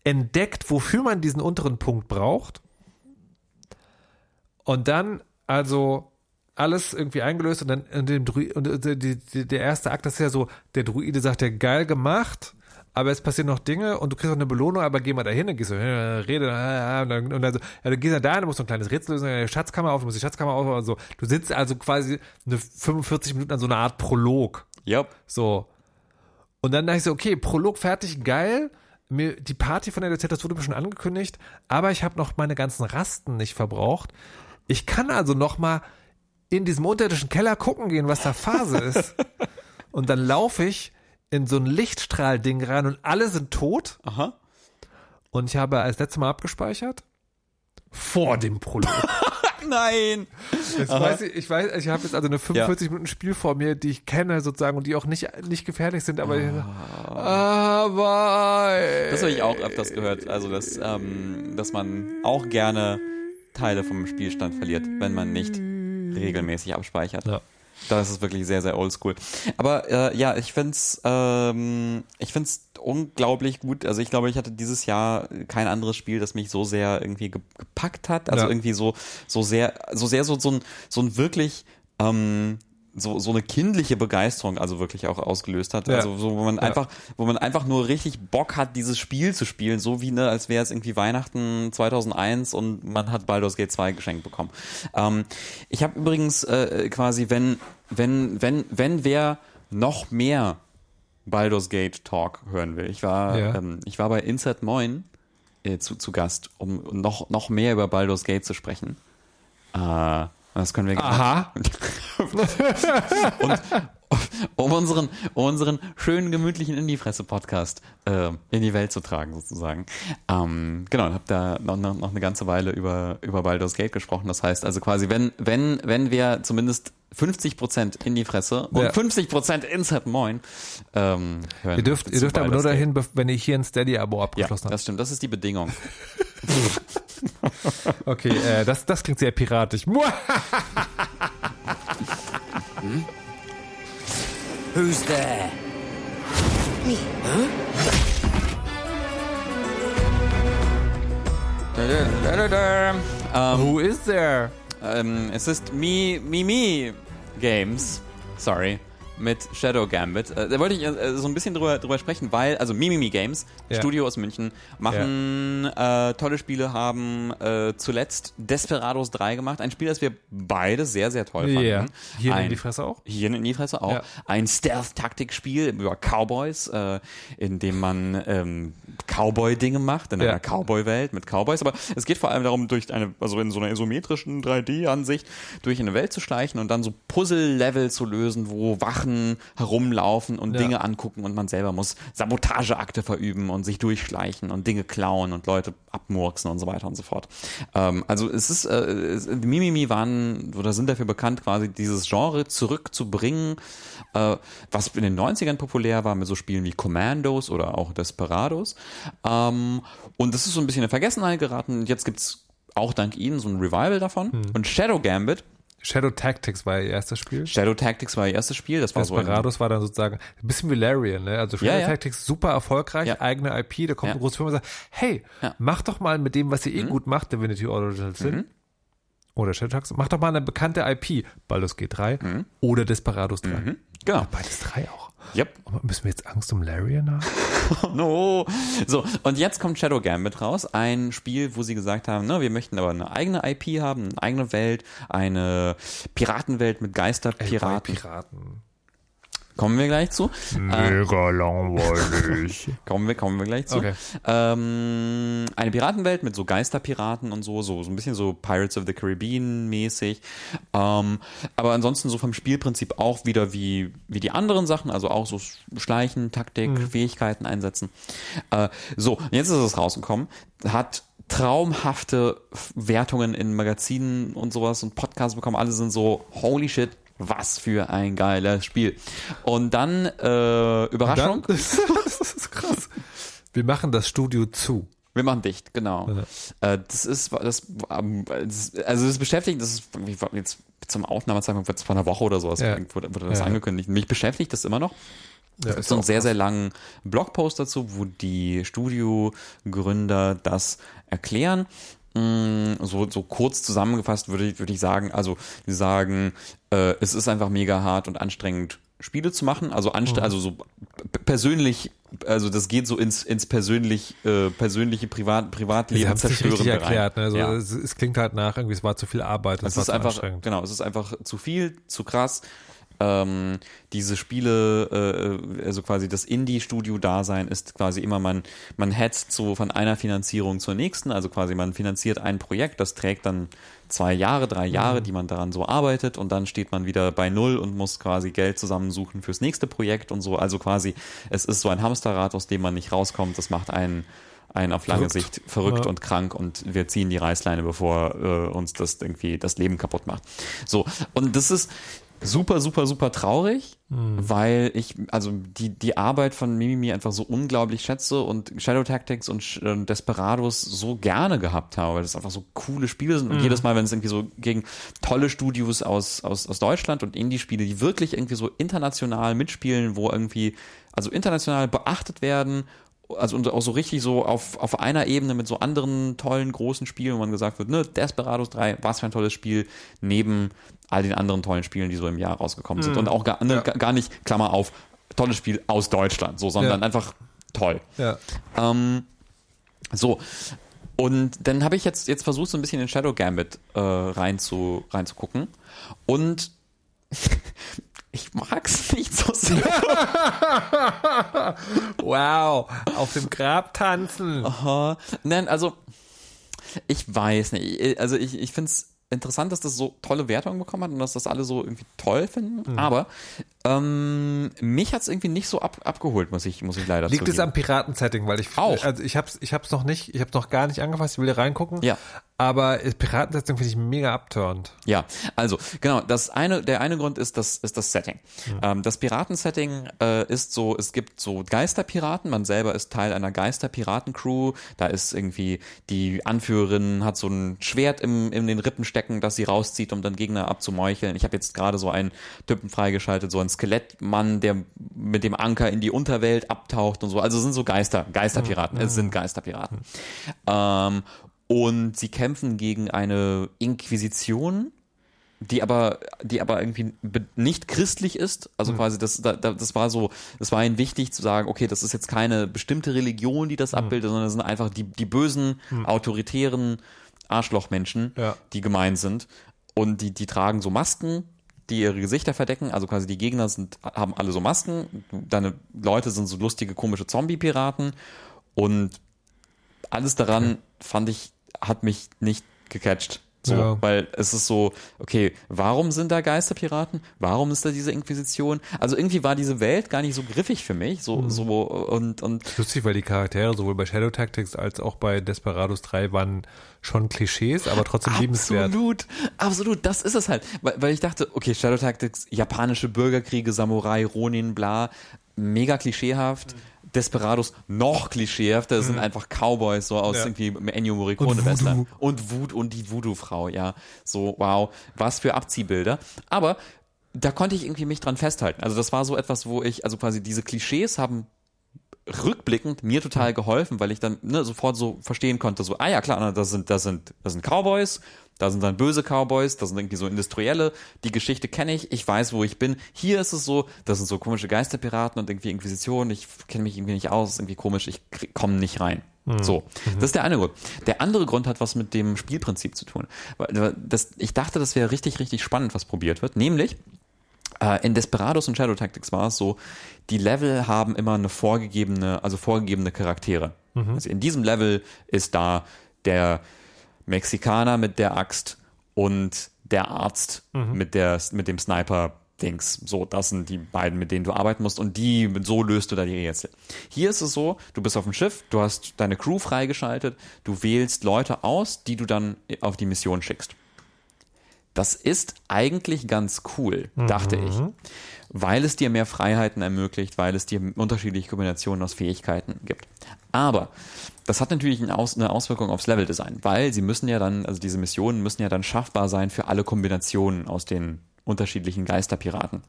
[SPEAKER 1] Entdeckt, wofür man diesen unteren Punkt braucht. Und dann also alles irgendwie eingelöst und dann in dem Druid, und äh, die, die, der erste Akt das ist ja so, der Druide sagt ja geil gemacht, aber es passieren noch Dinge und du kriegst auch eine Belohnung, aber geh mal dahin, dann gehst du äh, rede, äh, und dann, und dann so, ja, du gehst ja da, du musst noch ein kleines Rätsel lösen, äh, Schatzkammer auf, du musst die Schatzkammer auf und so. Du sitzt also quasi eine 45 Minuten an so einer Art Prolog.
[SPEAKER 2] Yep.
[SPEAKER 1] So. Und dann dachte ich so, okay, Prolog fertig, geil. Mir, die Party von der LZ, das wurde mir schon angekündigt, aber ich habe noch meine ganzen Rasten nicht verbraucht. Ich kann also noch mal in diesem unterirdischen Keller gucken gehen, was da Phase ist. Und dann laufe ich in so ein Lichtstrahlding rein und alle sind tot.
[SPEAKER 2] Aha.
[SPEAKER 1] Und ich habe als letztes Mal abgespeichert. Vor dem Prolog.
[SPEAKER 2] Nein.
[SPEAKER 1] Jetzt weiß ich, ich weiß, ich habe jetzt also eine 45 Minuten Spiel vor mir, die ich kenne sozusagen und die auch nicht, nicht gefährlich sind, aber, aber
[SPEAKER 2] Das habe ich auch öfters gehört. Also, dass, ähm, dass man auch gerne Teile vom Spielstand verliert, wenn man nicht regelmäßig abspeichert.
[SPEAKER 1] Ja.
[SPEAKER 2] Das ist wirklich sehr, sehr oldschool. Aber äh, ja, ich find's, ähm, ich find's unglaublich gut. Also ich glaube, ich hatte dieses Jahr kein anderes Spiel, das mich so sehr irgendwie ge gepackt hat. Also
[SPEAKER 1] Ja.
[SPEAKER 2] irgendwie so, so sehr, so sehr so, so ein, so ein wirklich ähm, so, so eine kindliche Begeisterung also wirklich auch ausgelöst hat.
[SPEAKER 1] Ja.
[SPEAKER 2] Also so, wo man
[SPEAKER 1] Ja.
[SPEAKER 2] einfach, wo man einfach nur richtig Bock hat, dieses Spiel zu spielen, so wie ne, als wäre es irgendwie Weihnachten 2001 und man hat Baldur's Gate 2 geschenkt bekommen. Ähm, ich habe übrigens äh, quasi, wenn, wenn, wenn, wenn wer noch mehr Baldur's Gate Talk hören will, ich war,
[SPEAKER 1] Ja.
[SPEAKER 2] ähm, ich war bei Insert Moin äh, zu, zu Gast, um noch, noch mehr über Baldur's Gate zu sprechen. Äh, das können wir gerne
[SPEAKER 1] Aha.
[SPEAKER 2] und um unseren, um unseren schönen, gemütlichen Indie-Fresse-Podcast äh, in die Welt zu tragen, sozusagen. Ähm, genau, und habe da noch, noch, noch eine ganze Weile über, über Baldur's Gate gesprochen. Das heißt also quasi, wenn, wenn, wenn wir zumindest 50% Indie-Fresse und
[SPEAKER 1] Ja.
[SPEAKER 2] 50% Insert Moin ähm, hören.
[SPEAKER 1] Ihr dürft, ihr dürft aber nur dahin, bef- wenn ihr hier ein Steady-Abo
[SPEAKER 2] Ja,
[SPEAKER 1] abgeschlossen habt.
[SPEAKER 2] das stimmt. Das ist die Bedingung.
[SPEAKER 1] Okay, äh, das, das klingt sehr piratisch. Muah!
[SPEAKER 4] Who's there?
[SPEAKER 2] Ähm,
[SPEAKER 1] Who is there?
[SPEAKER 2] Ähm, es ist Mi Mimi Games. Sorry. Mit Shadow Gambit. Äh, da wollte ich äh, so ein bisschen drüber, drüber sprechen, weil, also Mimimi Games,
[SPEAKER 1] Ja.
[SPEAKER 2] Studio aus München, machen äh, tolle Spiele, haben äh, zuletzt Desperados 3 gemacht. Ein Spiel, das wir beide sehr, sehr toll fanden.
[SPEAKER 1] Ja. Hier
[SPEAKER 2] ein,
[SPEAKER 1] in die Fresse auch?
[SPEAKER 2] Hier in die Fresse auch.
[SPEAKER 1] Ja.
[SPEAKER 2] Ein Stealth-Taktikspiel über Cowboys, äh, in dem man ähm, Cowboy-Dinge macht, in
[SPEAKER 1] Ja.
[SPEAKER 2] einer Cowboy-Welt mit Cowboys. Aber es geht vor allem darum, durch eine, also in so einer isometrischen 3D-Ansicht durch eine Welt zu schleichen und dann so Puzzle-Level zu lösen, wo Wachen herumlaufen und
[SPEAKER 1] Ja.
[SPEAKER 2] Dinge angucken und man selber muss Sabotageakte verüben und sich durchschleichen und Dinge klauen und Leute abmurksen und so weiter und so fort. Ähm, also es ist, äh, es, die Mimimi waren oder sind dafür bekannt, quasi dieses Genre zurückzubringen, äh, was in den 90ern populär war mit so Spielen wie Commandos oder auch Desperados. Ähm, und das ist so ein bisschen in Vergessenheit geraten. Und jetzt gibt's auch dank ihnen so ein Revival davon. Und Shadow Gambit,
[SPEAKER 1] Shadow Tactics war ihr erstes Spiel.
[SPEAKER 2] Shadow Tactics war ihr erstes Spiel, das war so ein-
[SPEAKER 1] Desperados war dann sozusagen ein bisschen wie Larian, ne? Also Shadow
[SPEAKER 2] Ja, ja.
[SPEAKER 1] Tactics super erfolgreich,
[SPEAKER 2] Ja.
[SPEAKER 1] eigene IP, da kommt eine große Firma und sagt, hey.
[SPEAKER 2] Mhm.
[SPEAKER 1] mach doch mal mit dem, was ihr eh gut macht, Divinity Original Sin. Oder Shadow Tactics, mach doch mal eine bekannte IP, Baldur's Gate 3 oder Desperados 3.
[SPEAKER 2] Genau.
[SPEAKER 1] Beides drei auch.
[SPEAKER 2] Yep.
[SPEAKER 1] Aber müssen wir jetzt Angst um Larian haben?
[SPEAKER 2] No. So, und jetzt kommt Shadow Gambit raus. Ein Spiel, wo sie gesagt haben, ne, wir möchten aber eine eigene IP haben, eine eigene Welt, eine Piratenwelt mit Geisterpiraten.
[SPEAKER 1] Piraten.
[SPEAKER 2] Kommen wir gleich zu.
[SPEAKER 1] Mega langweilig.
[SPEAKER 2] Kommen wir, kommen wir gleich zu.
[SPEAKER 1] Okay.
[SPEAKER 2] Ähm, eine Piratenwelt mit so Geisterpiraten und so, so, so ein bisschen so Pirates of the Caribbean mäßig. Ähm, aber ansonsten so vom Spielprinzip auch wieder wie, wie die anderen Sachen, also auch so Schleichen, Taktik,
[SPEAKER 1] Mhm.
[SPEAKER 2] Fähigkeiten einsetzen. Äh, so, jetzt ist es rausgekommen, hat traumhafte Wertungen in Magazinen und sowas und Podcasts bekommen. Alle sind so, holy shit, was für ein geiles Spiel. Und dann, äh, Überraschung.
[SPEAKER 1] Dann, das ist krass. Wir machen das Studio zu.
[SPEAKER 2] Wir machen dicht, genau. Äh, das ist das, ähm, das also das beschäftigt, das ist war jetzt zum Aufnahmezeitpunkt wird es vor einer Woche oder sowas
[SPEAKER 1] Ja.
[SPEAKER 2] wurde, wurde das
[SPEAKER 1] Ja.
[SPEAKER 2] angekündigt. Mich beschäftigt das immer noch.
[SPEAKER 1] Ja,
[SPEAKER 2] Es gibt so einen sehr, sehr langen Blogpost dazu, wo die Studiogründer das erklären. Mm, So, so kurz zusammengefasst würde ich, würde ich sagen, also die sagen, äh, es ist einfach mega hart und anstrengend, Spiele zu machen. Also anstre also so persönlich, also das geht so ins, ins persönlich, äh, persönliche Privat, Privatleben
[SPEAKER 1] es nicht erklärt. Ne? Also
[SPEAKER 2] Ja.
[SPEAKER 1] es, es klingt halt nach, irgendwie es war zu viel Arbeit.
[SPEAKER 2] Es
[SPEAKER 1] war
[SPEAKER 2] ist einfach,
[SPEAKER 1] anstrengend.
[SPEAKER 2] genau, es ist einfach zu viel, zu krass. Ähm, diese Spiele, äh, also quasi das Indie-Studio-Dasein ist quasi immer, man, man hetzt so von einer Finanzierung zur nächsten, also quasi man finanziert ein Projekt, das trägt dann zwei Jahre, drei
[SPEAKER 1] Mhm.
[SPEAKER 2] Jahre, die man daran so arbeitet und dann steht man wieder bei Null und muss quasi Geld zusammensuchen fürs nächste Projekt und so. Also quasi, es ist so ein Hamsterrad, aus dem man nicht rauskommt. Das macht einen, einen auf lange
[SPEAKER 1] Verrückt.
[SPEAKER 2] Sicht verrückt
[SPEAKER 1] Ja.
[SPEAKER 2] und krank und wir ziehen die Reißleine, bevor äh, uns das irgendwie das Leben kaputt macht. So, und das ist super, super, super traurig, weil ich, also die, die Arbeit von Mimimi einfach so unglaublich schätze und Shadow Tactics und äh, Desperados so gerne gehabt habe, weil das einfach so coole Spiele sind. Und jedes Mal, wenn es irgendwie so gegen tolle Studios aus, aus, aus Deutschland und Indie-Spiele, die wirklich irgendwie so international mitspielen, wo irgendwie, also international beachtet werden also auch so richtig so auf, auf einer Ebene mit so anderen tollen großen Spielen, wo man gesagt wird, ne, Desperados 3, was für ein tolles Spiel, neben all den anderen tollen Spielen, die so im Jahr rausgekommen sind. Und auch gar, ne,
[SPEAKER 1] Ja.
[SPEAKER 2] gar- gar nicht, Klammer auf, tolles Spiel aus Deutschland, so, sondern
[SPEAKER 1] Ja.
[SPEAKER 2] einfach toll.
[SPEAKER 1] Ja.
[SPEAKER 2] Ähm, so. Und dann habe ich jetzt, jetzt versucht, so ein bisschen in Shadow Gambit äh, rein zu, reinzugucken. Und ich mag's nicht so sehr.
[SPEAKER 1] Wow, auf dem Grab tanzen.
[SPEAKER 2] Aha. Nein, also ich weiß nicht. Also ich, ich finde es interessant, dass das so tolle Wertungen bekommen hat und dass das alle so irgendwie toll finden.
[SPEAKER 1] Mhm.
[SPEAKER 2] Aber ähm, mich hat es irgendwie nicht so ab, abgeholt, muss ich, muss ich leider
[SPEAKER 1] Liegt es
[SPEAKER 2] zugeben.
[SPEAKER 1] am Piraten-Setting, weil ich
[SPEAKER 2] Auch.
[SPEAKER 1] also ich hab's, ich hab's noch nicht, ich hab's noch gar nicht angefasst, ich will da reingucken.
[SPEAKER 2] Ja.
[SPEAKER 1] Aber das Piraten-Setting finde ich mega abturnt.
[SPEAKER 2] Ja, also genau, das eine, der eine Grund ist das, ist das Setting.
[SPEAKER 1] Mhm.
[SPEAKER 2] Ähm, das Piratensetting äh, ist so, es gibt so Geisterpiraten, man selber ist Teil einer Geisterpiraten-Crew, da ist irgendwie die Anführerin hat so ein Schwert im, in den Rippen stecken, das sie rauszieht, um dann Gegner abzumeucheln. Ich habe jetzt gerade so einen Typen freigeschaltet, so einen Skelettmann, der mit dem Anker in die Unterwelt abtaucht und so. Also es sind so Geister, Geisterpiraten, es sind Geisterpiraten. Ähm, und sie kämpfen gegen eine Inquisition, die aber, die aber irgendwie nicht christlich ist. Also quasi das, da, da- das war so, das war ihnen wichtig zu sagen, okay, das ist jetzt keine bestimmte Religion, die das abbildet, sondern das sind einfach die, die bösen, autoritären Arschlochmenschen,
[SPEAKER 1] Ja.
[SPEAKER 2] die gemein sind. Und die, die tragen so Masken, die ihre Gesichter verdecken. Also quasi die Gegner sind, haben alle so Masken. Deine Leute sind so lustige, komische Zombie-Piraten. Und alles daran fand ich, hat mich nicht gecatcht. So,
[SPEAKER 1] Ja.
[SPEAKER 2] weil es ist so, okay, warum sind da Geisterpiraten? Warum ist da diese Inquisition? Also irgendwie war diese Welt gar nicht so griffig für mich, so,
[SPEAKER 1] Mhm.
[SPEAKER 2] so, und, und,
[SPEAKER 1] Lustig, weil die Charaktere sowohl bei Shadow Tactics als auch bei Desperados 3 waren schon Klischees, aber trotzdem liebenswert.
[SPEAKER 2] Absolut, absolut, das ist es halt. Weil, weil ich dachte, okay, Shadow Tactics, japanische Bürgerkriege, Samurai, Ronin, bla, mega klischeehaft. Desperados noch klischeehafter, das sind einfach Cowboys, so aus
[SPEAKER 1] Ja.
[SPEAKER 2] irgendwie Ennio Morricone
[SPEAKER 1] Und
[SPEAKER 2] Western.
[SPEAKER 1] Voodoo.
[SPEAKER 2] Und Wut und die Voodoo-Frau, ja. So, wow, was für Abziehbilder. Aber da konnte ich irgendwie mich dran festhalten. Also das war so etwas, wo ich, also quasi diese Klischees haben rückblickend mir total geholfen, weil ich dann ne, sofort so verstehen konnte, so, ah ja, klar, das sind, das sind, das sind Cowboys, da sind dann böse Cowboys, das sind irgendwie so Industrielle, die Geschichte kenne ich, ich weiß, wo ich bin. Hier ist es so, das sind so komische Geisterpiraten und irgendwie Inquisition, ich kenne mich irgendwie nicht aus, ist irgendwie komisch, ich komme nicht rein. So, das ist der eine Grund. Der andere Grund hat was mit dem Spielprinzip zu tun. Das, ich dachte, das wäre richtig, richtig spannend, was probiert wird, nämlich in Desperados und Shadow Tactics war es so, die Level haben immer eine vorgegebene, also vorgegebene Charaktere. Also in diesem Level ist da der Mexikaner mit der Axt und der Arzt mit der mit dem Sniper Dings. So, das sind die beiden, mit denen du arbeiten musst und die, so löst du da die Rätsel. Hier ist es so, du bist auf dem Schiff, du hast deine Crew freigeschaltet, du wählst Leute aus, die du dann auf die Mission schickst. Das ist eigentlich ganz cool, dachte ich. Weil es dir mehr Freiheiten ermöglicht, weil es dir unterschiedliche Kombinationen aus Fähigkeiten gibt. Aber das hat natürlich eine, Aus eine Auswirkung aufs Leveldesign, weil sie müssen ja dann, also diese Missionen müssen ja dann schaffbar sein für alle Kombinationen aus den unterschiedlichen Geisterpiraten.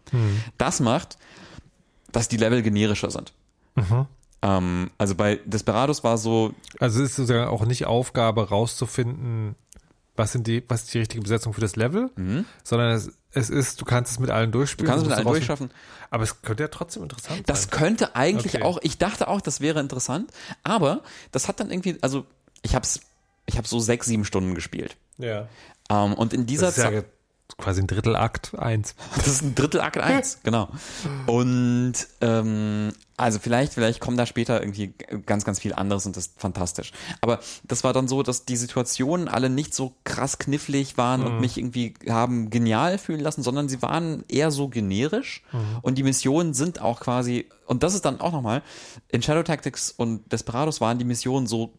[SPEAKER 2] Das macht, dass die Level generischer sind. Ähm, also bei Desperados war so,
[SPEAKER 1] Also es ist sozusagen auch nicht Aufgabe rauszufinden, was sind die, was ist die richtige Besetzung für das Level, sondern es, es ist, du kannst es mit allen durchspielen.
[SPEAKER 2] Mhm. Du kannst es mit allen durchschaffen.
[SPEAKER 1] Aber es könnte ja trotzdem interessant
[SPEAKER 2] Das
[SPEAKER 1] sein.
[SPEAKER 2] könnte eigentlich
[SPEAKER 1] Okay.
[SPEAKER 2] auch, ich dachte auch, das wäre interessant, aber das hat dann irgendwie, also ich hab's, ich habe so sechs, sieben Stunden gespielt.
[SPEAKER 1] Ja.
[SPEAKER 2] Ähm, und in dieser
[SPEAKER 1] Das ja
[SPEAKER 2] Zeit,
[SPEAKER 1] quasi ein Drittel Akt eins.
[SPEAKER 2] das ist ein Drittel Akt 1, genau. Und ähm, also vielleicht, vielleicht kommt da später irgendwie ganz, ganz viel anderes und das ist fantastisch. Aber das war dann so, dass die Situationen alle nicht so krass knifflig waren und mich irgendwie haben genial fühlen lassen, sondern sie waren eher so generisch und die Missionen sind auch quasi, und das ist dann auch nochmal, in Shadow Tactics und Desperados waren die Missionen so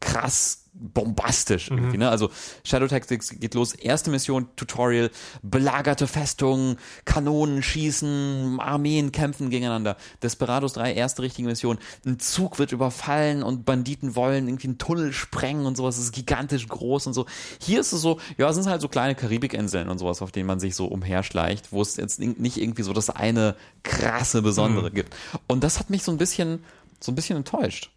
[SPEAKER 2] krass bombastisch irgendwie, ne? Also Shadow Tactics geht los, erste Mission, Tutorial, belagerte Festungen, Kanonen schießen, Armeen kämpfen gegeneinander. Desperados 3, erste richtige Mission, ein Zug wird überfallen und Banditen wollen irgendwie einen Tunnel sprengen und sowas, das ist gigantisch groß und so. Hier ist es so, ja, es sind halt so kleine Karibikinseln und sowas, auf denen man sich so umherschleicht, wo es jetzt nicht irgendwie so das eine krasse Besondere gibt. Und das hat mich so ein bisschen, so ein bisschen enttäuscht.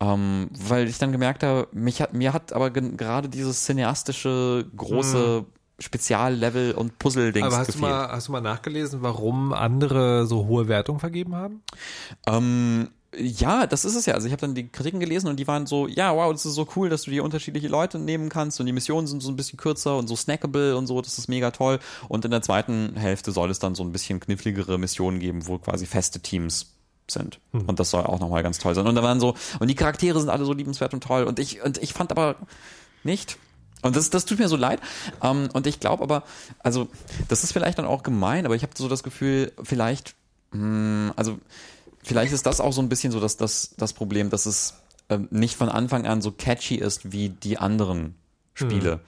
[SPEAKER 2] Ähm, weil ich dann gemerkt habe, mich hat, mir hat aber gerade dieses cineastische, große Speziallevel und Puzzle-Dings
[SPEAKER 1] Aber hast du,
[SPEAKER 2] gefehlt.
[SPEAKER 1] mal, hast du mal nachgelesen, warum andere so hohe Wertungen vergeben haben?
[SPEAKER 2] Ähm, ja, das ist es ja. Also ich habe dann die Kritiken gelesen und die waren so, ja, wow, das ist so cool, dass du dir unterschiedliche Leute nehmen kannst und die Missionen sind so ein bisschen kürzer und so snackable und so, das ist mega toll. Und in der zweiten Hälfte soll es dann so ein bisschen kniffligere Missionen geben, wo quasi feste Teams sind. Und das soll auch nochmal ganz toll sein. Und da waren so, und die Charaktere sind alle so liebenswert und toll. Und ich, und ich fand aber nicht. Und das, das tut mir so leid. Ähm, und ich glaube aber, also, das ist vielleicht dann auch gemein, aber ich habe so das Gefühl, vielleicht, mh, also, vielleicht ist das auch so ein bisschen so das, das, das Problem, dass es ähm, nicht von Anfang an so catchy ist wie die anderen Spiele.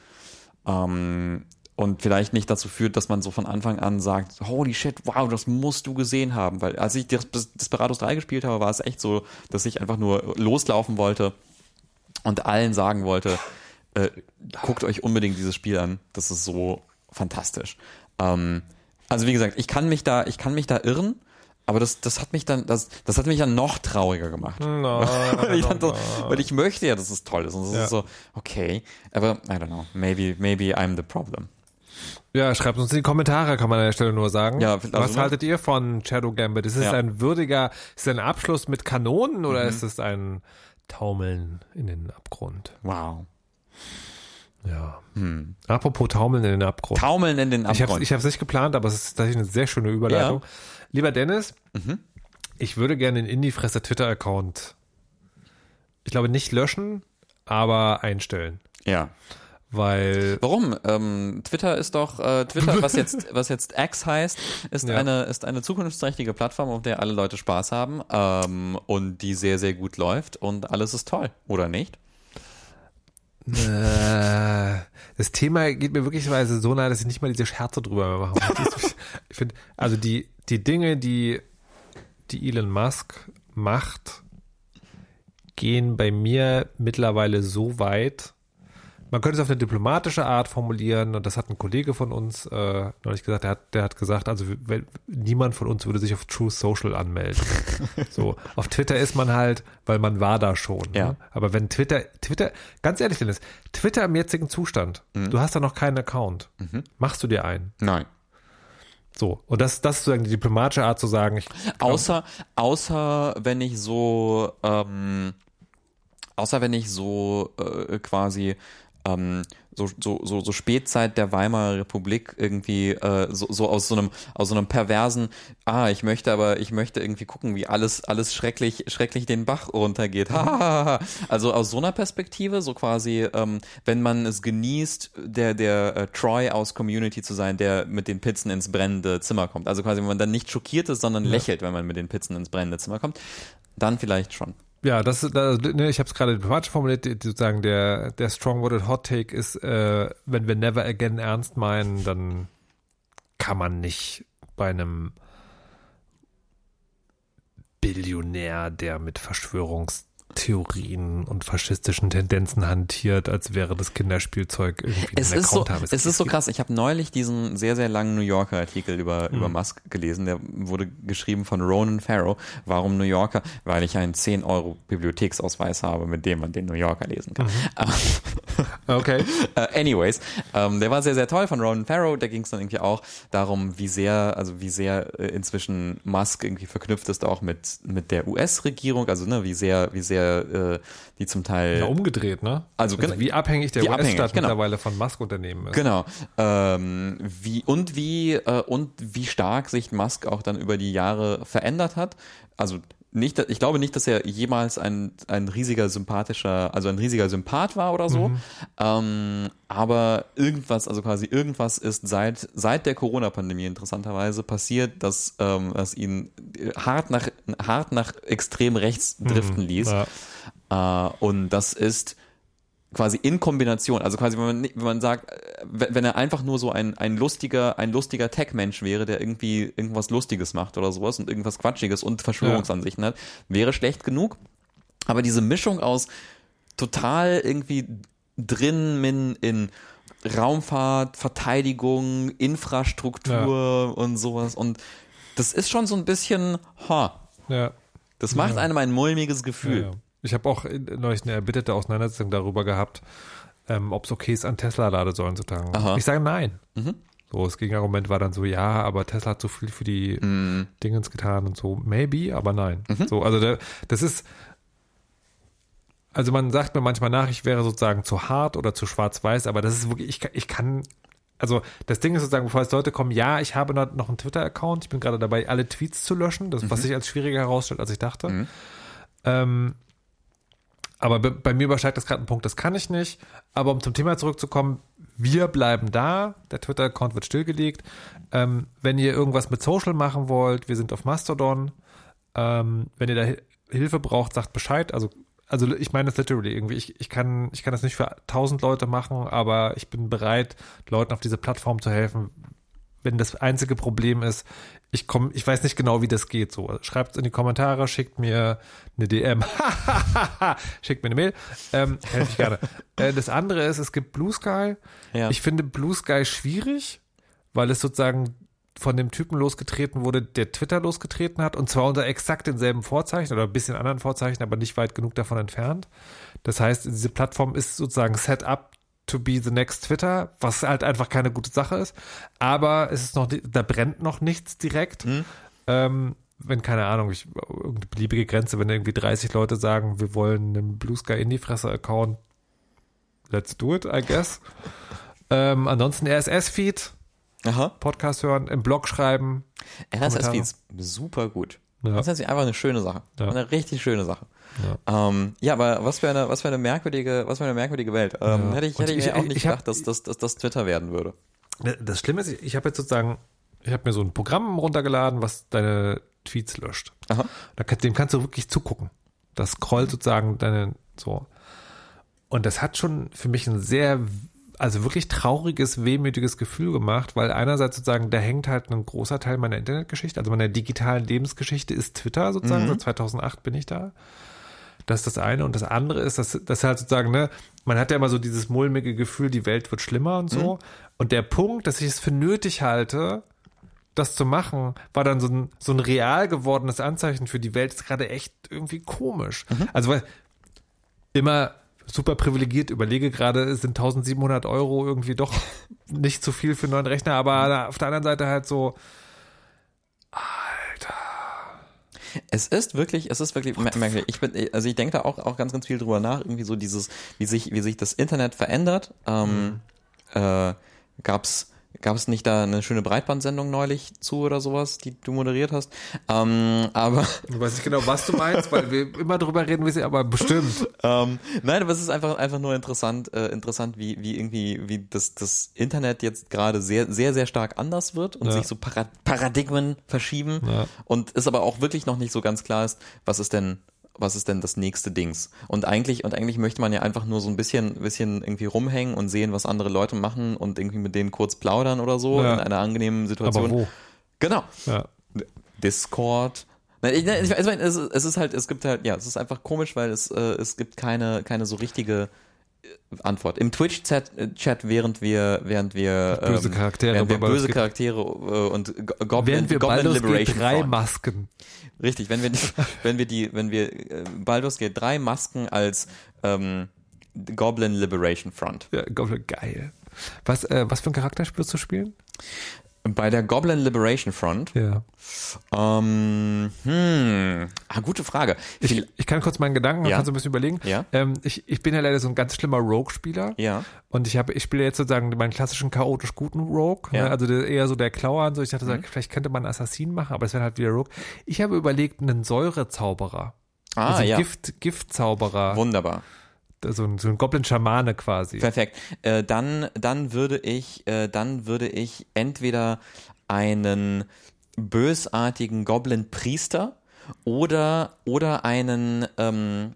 [SPEAKER 2] Ähm, und vielleicht nicht dazu führt, dass man so von Anfang an sagt, holy shit, wow, das musst du gesehen haben. Weil als ich Des- Desperados 3 gespielt habe, war es echt so, dass ich einfach nur loslaufen wollte und allen sagen wollte, äh, guckt euch unbedingt dieses Spiel an. Das ist so fantastisch. Ähm, also wie gesagt, ich kann mich da, ich kann mich da irren. Aber das, das hat mich dann, das, das hat mich dann noch trauriger gemacht.
[SPEAKER 1] Nein,
[SPEAKER 2] weil, ich dann so, weil ich möchte ja, dass es toll ist. Und es
[SPEAKER 1] Ja.
[SPEAKER 2] ist so, okay, aber I don't know, maybe, maybe I'm the problem.
[SPEAKER 1] Ja, schreibt uns in die Kommentare, kann man an der Stelle nur sagen.
[SPEAKER 2] Ja, also,
[SPEAKER 1] Was haltet ihr von Shadow Gambit? Ist es
[SPEAKER 2] Ja.
[SPEAKER 1] ein würdiger, ist es ein Abschluss mit Kanonen oder
[SPEAKER 2] Mhm.
[SPEAKER 1] ist es ein Taumeln in den Abgrund?
[SPEAKER 2] Wow.
[SPEAKER 1] Ja. Apropos Taumeln in den Abgrund.
[SPEAKER 2] Taumeln in den
[SPEAKER 1] Ich habe
[SPEAKER 2] Abgrund.
[SPEAKER 1] ich hab's nicht geplant, aber es ist tatsächlich eine sehr schöne Überleitung. Lieber Dennis,
[SPEAKER 2] Mhm.
[SPEAKER 1] ich würde gerne den Indie-Fresse Twitter-Account, ich glaube nicht löschen, aber einstellen.
[SPEAKER 2] ja.
[SPEAKER 1] Weil,
[SPEAKER 2] Warum? Ähm, Twitter ist doch äh, Twitter, was jetzt was jetzt X heißt, ist
[SPEAKER 1] Ja.
[SPEAKER 2] eine ist eine zukunftsträchtige Plattform, auf der alle Leute Spaß haben ähm, und die sehr sehr gut läuft und alles ist toll, oder nicht?
[SPEAKER 1] äh, das Thema geht mir wirklicherweise so nahe, dass ich nicht mal diese Scherze drüber machen ich finde, also die, die Dinge, die, die Elon Musk macht, gehen bei mir mittlerweile so weit. Man könnte es auf eine diplomatische Art formulieren und das hat ein Kollege von uns äh, neulich gesagt, der hat, der hat gesagt, also wenn, niemand von uns würde sich auf True Social anmelden. so, auf Twitter ist man halt, weil man war da schon.
[SPEAKER 2] Ja.
[SPEAKER 1] Ne? Aber wenn Twitter, Twitter, ganz ehrlich, Dennis, Twitter im jetzigen Zustand, du hast da noch keinen Account, machst du dir einen.
[SPEAKER 2] Nein.
[SPEAKER 1] So, und das, das ist sozusagen die diplomatische Art zu sagen, ich,
[SPEAKER 2] Außer, außer wenn ich so, ähm, außer wenn ich so äh, quasi ähm, so, so, so, so Spätzeit der Weimarer Republik irgendwie äh, so, so aus so einem aus so einem perversen, ah, ich möchte aber, ich möchte irgendwie gucken, wie alles, alles schrecklich, schrecklich den Bach runtergeht. Also aus so einer Perspektive, so quasi, ähm, wenn man es genießt, der, der äh, Troy aus Community zu sein, der mit den Pizzen ins brennende Zimmer kommt. Also quasi, wenn man dann nicht schockiert ist, sondern lächelt, wenn man mit den Pizzen ins brennende Zimmer kommt, dann vielleicht schon.
[SPEAKER 1] Ja, das, ist- das ne, ich habe es gerade diplomatisch formuliert, sozusagen der, der strong-worded Hot Take ist, äh, wenn wir never again ernst meinen, dann kann man nicht bei einem Billionär, der mit Verschwörungstheorien und faschistischen Tendenzen hantiert, als wäre das Kinderspielzeug irgendwie
[SPEAKER 2] Es
[SPEAKER 1] ein
[SPEAKER 2] ist so, es ist so krass. Ich habe neulich diesen sehr, sehr langen New Yorker Artikel über,
[SPEAKER 1] Mhm.
[SPEAKER 2] über Musk gelesen. Der wurde geschrieben von Ronan Farrow. Warum New Yorker? Weil ich einen 10 Euro Bibliotheksausweis habe, mit dem man den New Yorker lesen kann.
[SPEAKER 1] Okay.
[SPEAKER 2] Äh, anyways, ähm, der war sehr, sehr toll von Ronan Farrow. Da ging es dann irgendwie auch darum, wie sehr, also wie sehr äh, inzwischen Musk irgendwie verknüpft ist auch mit, mit der US-Regierung. Also ne, wie sehr, wie sehr äh, die zum Teil
[SPEAKER 1] Ja, umgedreht, ne?
[SPEAKER 2] Also gen-
[SPEAKER 1] wie abhängig der US-Staat
[SPEAKER 2] genau.
[SPEAKER 1] mittlerweile von Musk-Unternehmen ist.
[SPEAKER 2] Genau. Ähm, wie und wie äh, und wie stark sich Musk auch dann über die Jahre verändert hat. Also nicht, ich glaube nicht, dass er jemals ein, ein riesiger sympathischer, also ein riesiger Sympath war oder so. Ähm, aber irgendwas, also quasi irgendwas ist seit seit der Corona-Pandemie interessanterweise passiert, dass ähm, dass ihn hart nach hart nach extrem rechts driften ließ.
[SPEAKER 1] Ja.
[SPEAKER 2] Äh, und das ist quasi in Kombination, also quasi, wenn man, wenn man sagt, äh, wenn er einfach nur so ein, ein lustiger, ein lustiger Tech-Mensch wäre, der irgendwie irgendwas Lustiges macht oder sowas und irgendwas Quatschiges und Verschwörungsansichten hat, wäre schlecht genug. Aber diese Mischung aus total irgendwie drin in, in Raumfahrt, Verteidigung, Infrastruktur und sowas und das ist schon so ein bisschen, ha,
[SPEAKER 1] ja.
[SPEAKER 2] das macht einem ein mulmiges Gefühl.
[SPEAKER 1] Ich habe auch in- neulich eine erbitterte Auseinandersetzung darüber gehabt, ähm, ob es okay ist, an Tesla-Ladesäulen zu tanken.
[SPEAKER 2] Aha.
[SPEAKER 1] Ich sage nein.
[SPEAKER 2] Mhm.
[SPEAKER 1] So, das Gegenargument war dann so, ja, aber Tesla hat so viel für die
[SPEAKER 2] Mhm.
[SPEAKER 1] Dingens getan und so. Maybe, aber nein. So, also der, das ist, also man sagt mir manchmal nach, ich wäre sozusagen zu hart oder zu schwarz-weiß, aber das ist wirklich, ich, kann- ich kann, also das Ding ist sozusagen, bevor jetzt Leute kommen, ja, ich habe noch noch einen Twitter-Account, ich bin gerade dabei, alle Tweets zu löschen, das, was sich als schwieriger herausstellt, als ich dachte. Ähm, aber bei, mir übersteigt das gerade einen Punkt, das kann ich nicht. Aber um zum Thema zurückzukommen, wir bleiben da. Der Twitter-Account wird stillgelegt. Ähm, wenn ihr irgendwas mit Social machen wollt, wir sind auf Mastodon. Ähm, wenn ihr da Hi- Hilfe braucht, sagt Bescheid. Also, also ich meine das literally irgendwie. Ich, ich, kann, ich kann das nicht für tausend Leute machen, aber ich bin bereit, Leuten auf diese Plattform zu helfen, wenn das einzige Problem ist, ich komme, ich weiß nicht genau, wie das geht. So, schreibt in die Kommentare, schickt mir eine DM, schickt mir eine Mail, ähm, helfe ich gerne. äh, das andere ist, es gibt Blue Sky.
[SPEAKER 2] Ja.
[SPEAKER 1] Ich finde Blue Sky schwierig, weil es sozusagen von dem Typen losgetreten wurde, der Twitter losgetreten hat, und zwar unter exakt denselben Vorzeichen oder ein bisschen anderen Vorzeichen, aber nicht weit genug davon entfernt. Das heißt, diese Plattform ist sozusagen set up to be the next Twitter, was halt einfach keine gute Sache ist. Aber es ist noch, da brennt noch nichts direkt. Ähm, wenn, keine Ahnung, ich, irgendeine beliebige Grenze, wenn irgendwie 30 Leute sagen, wir wollen einen Blue Sky Indie Fresse Account, let's do it, I guess. ähm, ansonsten RSS-Feed. Podcast hören, im Blog schreiben.
[SPEAKER 2] RSS-Feeds, super gut.
[SPEAKER 1] Ja.
[SPEAKER 2] Das ist einfach eine schöne Sache.
[SPEAKER 1] Ja.
[SPEAKER 2] Eine richtig schöne Sache. Ja. Ähm, ja, aber was für eine, was für eine merkwürdige, was für eine merkwürdige Welt. Ähm,
[SPEAKER 1] Ja.
[SPEAKER 2] Hätte ich, hätte ich,
[SPEAKER 1] ich-
[SPEAKER 2] auch nicht
[SPEAKER 1] ich hab-
[SPEAKER 2] gedacht, dass, dass, dass das Twitter werden würde.
[SPEAKER 1] Das Schlimme ist, ich habe jetzt sozusagen, ich habe mir so ein Programm runtergeladen, was deine Tweets löscht.
[SPEAKER 2] Aha.
[SPEAKER 1] Da dem kannst du wirklich zugucken. Das scrollt sozusagen deine, so. Und das hat schon für mich ein sehr, also wirklich trauriges, wehmütiges Gefühl gemacht, weil einerseits sozusagen, da hängt halt ein großer Teil meiner Internetgeschichte, also meiner digitalen Lebensgeschichte ist Twitter sozusagen, seit 2008 bin ich da. Das ist das eine. Und das andere ist, dass, dass halt sozusagen, ne, man hat ja immer so dieses mulmige Gefühl, die Welt wird schlimmer und so. Und der Punkt, dass ich es für nötig halte, das zu machen, war dann so ein, so ein real gewordenes Anzeichen für die Welt ist gerade echt irgendwie komisch. Also, weil immer super privilegiert überlege gerade, sind 1700 Euro irgendwie doch nicht zu viel für einen neuen Rechner, aber auf der anderen Seite halt so,
[SPEAKER 2] Es ist wirklich, es ist wirklich mer- merkwürdig. Ich bin, also ich denke da auch, auch ganz, ganz viel drüber nach, irgendwie so dieses, wie sich, wie sich das Internet verändert. Ähm, äh, gab's, gab's nicht da eine schöne Breitbandsendung neulich zu oder sowas, die du moderiert hast? Ähm, aber
[SPEAKER 1] ich weiß nicht genau, was du meinst, weil wir immer drüber reden, wie sie, aber bestimmt.
[SPEAKER 2] ähm, nein, aber es ist einfach einfach nur interessant, äh, interessant, wie wie irgendwie wie das das Internet jetzt gerade sehr sehr sehr stark anders wird und
[SPEAKER 1] Ja.
[SPEAKER 2] sich so Para Paradigmen verschieben
[SPEAKER 1] Ja.
[SPEAKER 2] und es aber auch wirklich noch nicht so ganz klar ist, was ist denn was ist denn das nächste Dings? Und eigentlich und eigentlich möchte man ja einfach nur so ein bisschen bisschen irgendwie rumhängen und sehen, was andere Leute machen und irgendwie mit denen kurz plaudern oder so
[SPEAKER 1] Ja.
[SPEAKER 2] in einer angenehmen Situation.
[SPEAKER 1] Aber wo?
[SPEAKER 2] Genau.
[SPEAKER 1] Ja.
[SPEAKER 2] Discord. Nein, ich, ich, ich meine, es, ist- es ist halt, es gibt halt, ja, es ist einfach komisch, weil es, äh, es gibt keine, keine so richtige Antwort. Im Twitch-Chat, äh, während wir, während wir,
[SPEAKER 1] Böse Charaktere
[SPEAKER 2] während wir böse
[SPEAKER 1] Gate-
[SPEAKER 2] Charaktere äh, und Go- Goblin,
[SPEAKER 1] Während wir
[SPEAKER 2] Goblin
[SPEAKER 1] Baldur's Gate
[SPEAKER 2] Liberation
[SPEAKER 1] 3
[SPEAKER 2] Front.
[SPEAKER 1] Masken.
[SPEAKER 2] Richtig, wenn wir die, wenn wir die, wenn wir äh, Baldur's Gate 3 Masken als ähm, Goblin Liberation Front.
[SPEAKER 1] Ja, Goblin, geil. Was, äh, was für ein Charakter spielst du spielen?
[SPEAKER 2] Bei der Goblin Liberation Front,
[SPEAKER 1] Ja.
[SPEAKER 2] ähm, hm, ah, gute Frage.
[SPEAKER 1] Ich, ich kann kurz meinen Gedanken,
[SPEAKER 2] Ja.
[SPEAKER 1] kannst du ein bisschen überlegen.
[SPEAKER 2] Ja.
[SPEAKER 1] Ähm, ich, ich bin ja leider so ein ganz schlimmer Rogue-Spieler.
[SPEAKER 2] Ja.
[SPEAKER 1] Und ich habe, ich spiele jetzt sozusagen meinen klassischen chaotisch guten Rogue,
[SPEAKER 2] Ja. Mhm.
[SPEAKER 1] ne? also der, eher so der Klauer und so. Ich dachte, so, vielleicht könnte man einen Assassin machen, aber es wäre halt wieder Rogue. Ich habe überlegt, einen Säurezauberer.
[SPEAKER 2] Ah,
[SPEAKER 1] also
[SPEAKER 2] ja.
[SPEAKER 1] Gift, Giftzauberer.
[SPEAKER 2] Wunderbar.
[SPEAKER 1] So ein, so ein Goblin-Schamane quasi.
[SPEAKER 2] Perfekt. Äh, dann, dann würde ich, äh, dann würde ich entweder einen bösartigen Goblin-Priester oder, oder einen, ähm,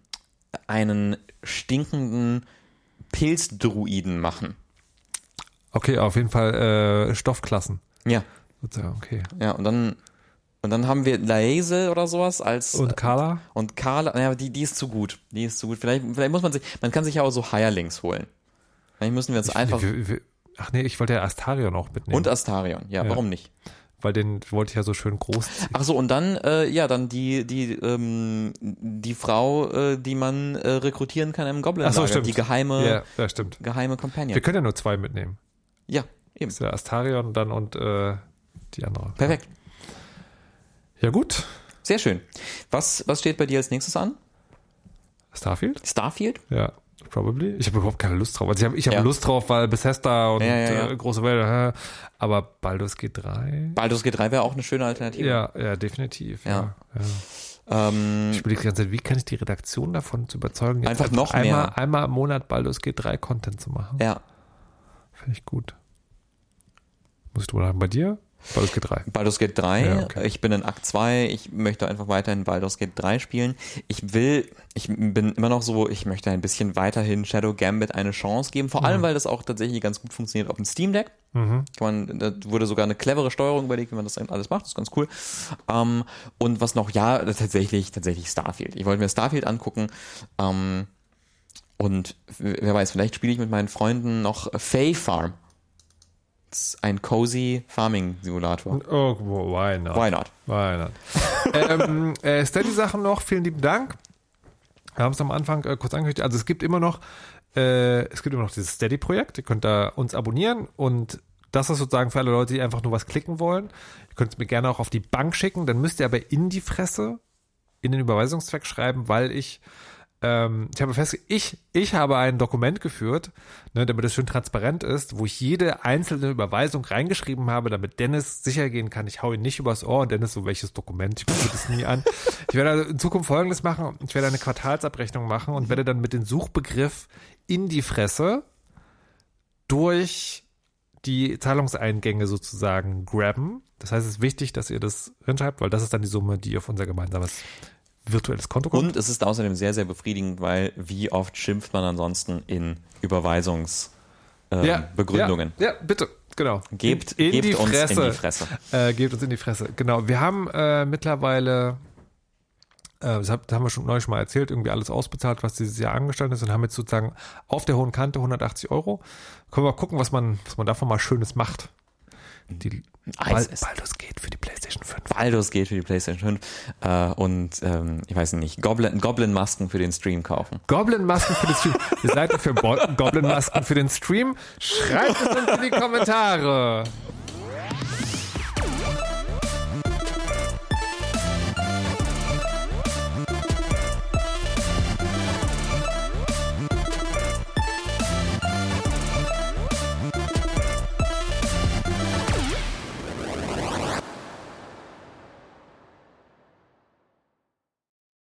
[SPEAKER 2] einen stinkenden Pilzdruiden machen.
[SPEAKER 1] Okay, auf jeden Fall äh, Stoffklassen.
[SPEAKER 2] Ja.
[SPEAKER 1] Okay.
[SPEAKER 2] Ja, und dann, und dann haben wir Laezel oder sowas als,
[SPEAKER 1] Und Carla?
[SPEAKER 2] und Carla, naja, die, die ist zu gut. Die ist zu gut. Vielleicht, vielleicht muss man sich, man kann sich ja auch so Hirelings holen. Vielleicht müssen wir uns einfach,
[SPEAKER 1] Wir- wir- Ach nee, ich wollte ja Astarion auch mitnehmen.
[SPEAKER 2] und Astarion. Ja,
[SPEAKER 1] Ja.
[SPEAKER 2] warum nicht?
[SPEAKER 1] weil den wollte ich ja so schön groß ziehen.
[SPEAKER 2] Ach so, und dann, äh, ja, dann die, die, ähm, die Frau, äh, die man äh, rekrutieren kann im goblin
[SPEAKER 1] Ach so, stimmt.
[SPEAKER 2] Die geheime,
[SPEAKER 1] Ja, ja, stimmt.
[SPEAKER 2] geheime Companion.
[SPEAKER 1] Wir können ja nur zwei mitnehmen.
[SPEAKER 2] ja, eben.
[SPEAKER 1] Das ist ja Astarion dann und äh, die andere.
[SPEAKER 2] Perfekt.
[SPEAKER 1] Ja gut.
[SPEAKER 2] Sehr schön. Was, was steht bei dir als nächstes an?
[SPEAKER 1] Starfield?
[SPEAKER 2] Starfield?
[SPEAKER 1] Ja, probably. Ich habe überhaupt keine Lust drauf. Also ich habe ich hab
[SPEAKER 2] Ja.
[SPEAKER 1] Lust drauf, weil Bethesda und
[SPEAKER 2] Ja, ja, ja.
[SPEAKER 1] Äh, große Welt, aber Baldur's Gate 3?
[SPEAKER 2] Baldur's Gate 3 wäre auch eine schöne Alternative.
[SPEAKER 1] Ja, ja, definitiv.
[SPEAKER 2] Ja.
[SPEAKER 1] Ja. ja.
[SPEAKER 2] Ähm,
[SPEAKER 1] Ich überlege die ganze Zeit, wie kann ich die Redaktion davon zu überzeugen, jetzt
[SPEAKER 2] Einfach noch
[SPEAKER 1] einmal,
[SPEAKER 2] mehr.
[SPEAKER 1] einmal im Monat Baldur's Gate 3 Content zu machen.
[SPEAKER 2] ja.
[SPEAKER 1] Finde ich gut. Muss ich drüber haben. Bei dir? Baldur's Gate 3.
[SPEAKER 2] Baldur's Gate 3,
[SPEAKER 1] Ja, okay.
[SPEAKER 2] ich bin in Akt 2, ich möchte einfach weiterhin Baldur's Gate 3 spielen. Ich will, ich bin immer noch so, ich möchte ein bisschen weiterhin Shadow Gambit eine Chance geben, vor
[SPEAKER 1] Mhm.
[SPEAKER 2] allem, weil das auch tatsächlich ganz gut funktioniert auf dem Steam Deck. Kann man, da wurde sogar eine clevere Steuerung überlegt, wie man das alles macht, das ist ganz cool. Ähm, und was noch, ja, tatsächlich, tatsächlich Starfield. Ich wollte mir Starfield angucken, ähm, und wer weiß, vielleicht spiele ich mit meinen Freunden noch Fae Farm. Ein cozy Farming Simulator.
[SPEAKER 1] Oh, why not?
[SPEAKER 2] Why not?
[SPEAKER 1] Why not? ähm, äh, Steady-Sachen noch, vielen lieben Dank. Wir haben es am Anfang äh, kurz angekündigt. Also es gibt immer noch, äh, es gibt immer noch dieses Steady-Projekt. Ihr könnt da uns abonnieren und das ist sozusagen für alle Leute, die einfach nur was klicken wollen. Ihr könnt es mir gerne auch auf die Bank schicken. Dann müsst ihr aber in die Fresse in den Überweisungszweck schreiben, weil ich ähm, ich habe fest, ich, ich habe ein Dokument geführt, ne, damit es schön transparent ist, wo ich jede einzelne Überweisung reingeschrieben habe, damit Dennis sicher gehen kann, ich hau ihn nicht übers Ohr und Dennis so, welches Dokument, ich gucke das nie an. Ich werde in Zukunft folgendes machen, ich werde eine Quartalsabrechnung machen und werde dann mit dem Suchbegriff in die Fresse durch die Zahlungseingänge sozusagen grabben. Das heißt, es ist wichtig, dass ihr das hinschreibt, weil das ist dann die Summe, die auf unser gemeinsames virtuelles Konto kommt.
[SPEAKER 2] Und es ist außerdem sehr, sehr befriedigend, weil wie oft schimpft man ansonsten in Überweisungsbegründungen?
[SPEAKER 1] ja, ja, bitte, genau.
[SPEAKER 2] Gebt,
[SPEAKER 1] in, in
[SPEAKER 2] gebt uns
[SPEAKER 1] Fresse.
[SPEAKER 2] in die Fresse.
[SPEAKER 1] Äh, gebt uns in die Fresse. Genau. Wir haben äh, mittlerweile, äh, das haben wir schon neulich mal erzählt, irgendwie alles ausbezahlt, was dieses Jahr angestanden ist und haben jetzt sozusagen auf der hohen Kante 180 Euro. Können wir mal gucken, was man, was man davon mal Schönes macht. Die Bal Baldur's geht für die PlayStation 5.
[SPEAKER 2] Baldur's geht für die PlayStation 5 äh, und ähm, ich weiß nicht, Goblin, Goblin-Masken für den Stream kaufen.
[SPEAKER 1] Goblin-Masken für den Stream. Ihr seid dafür Goblin-Masken für den Stream? Schreibt es uns in die Kommentare.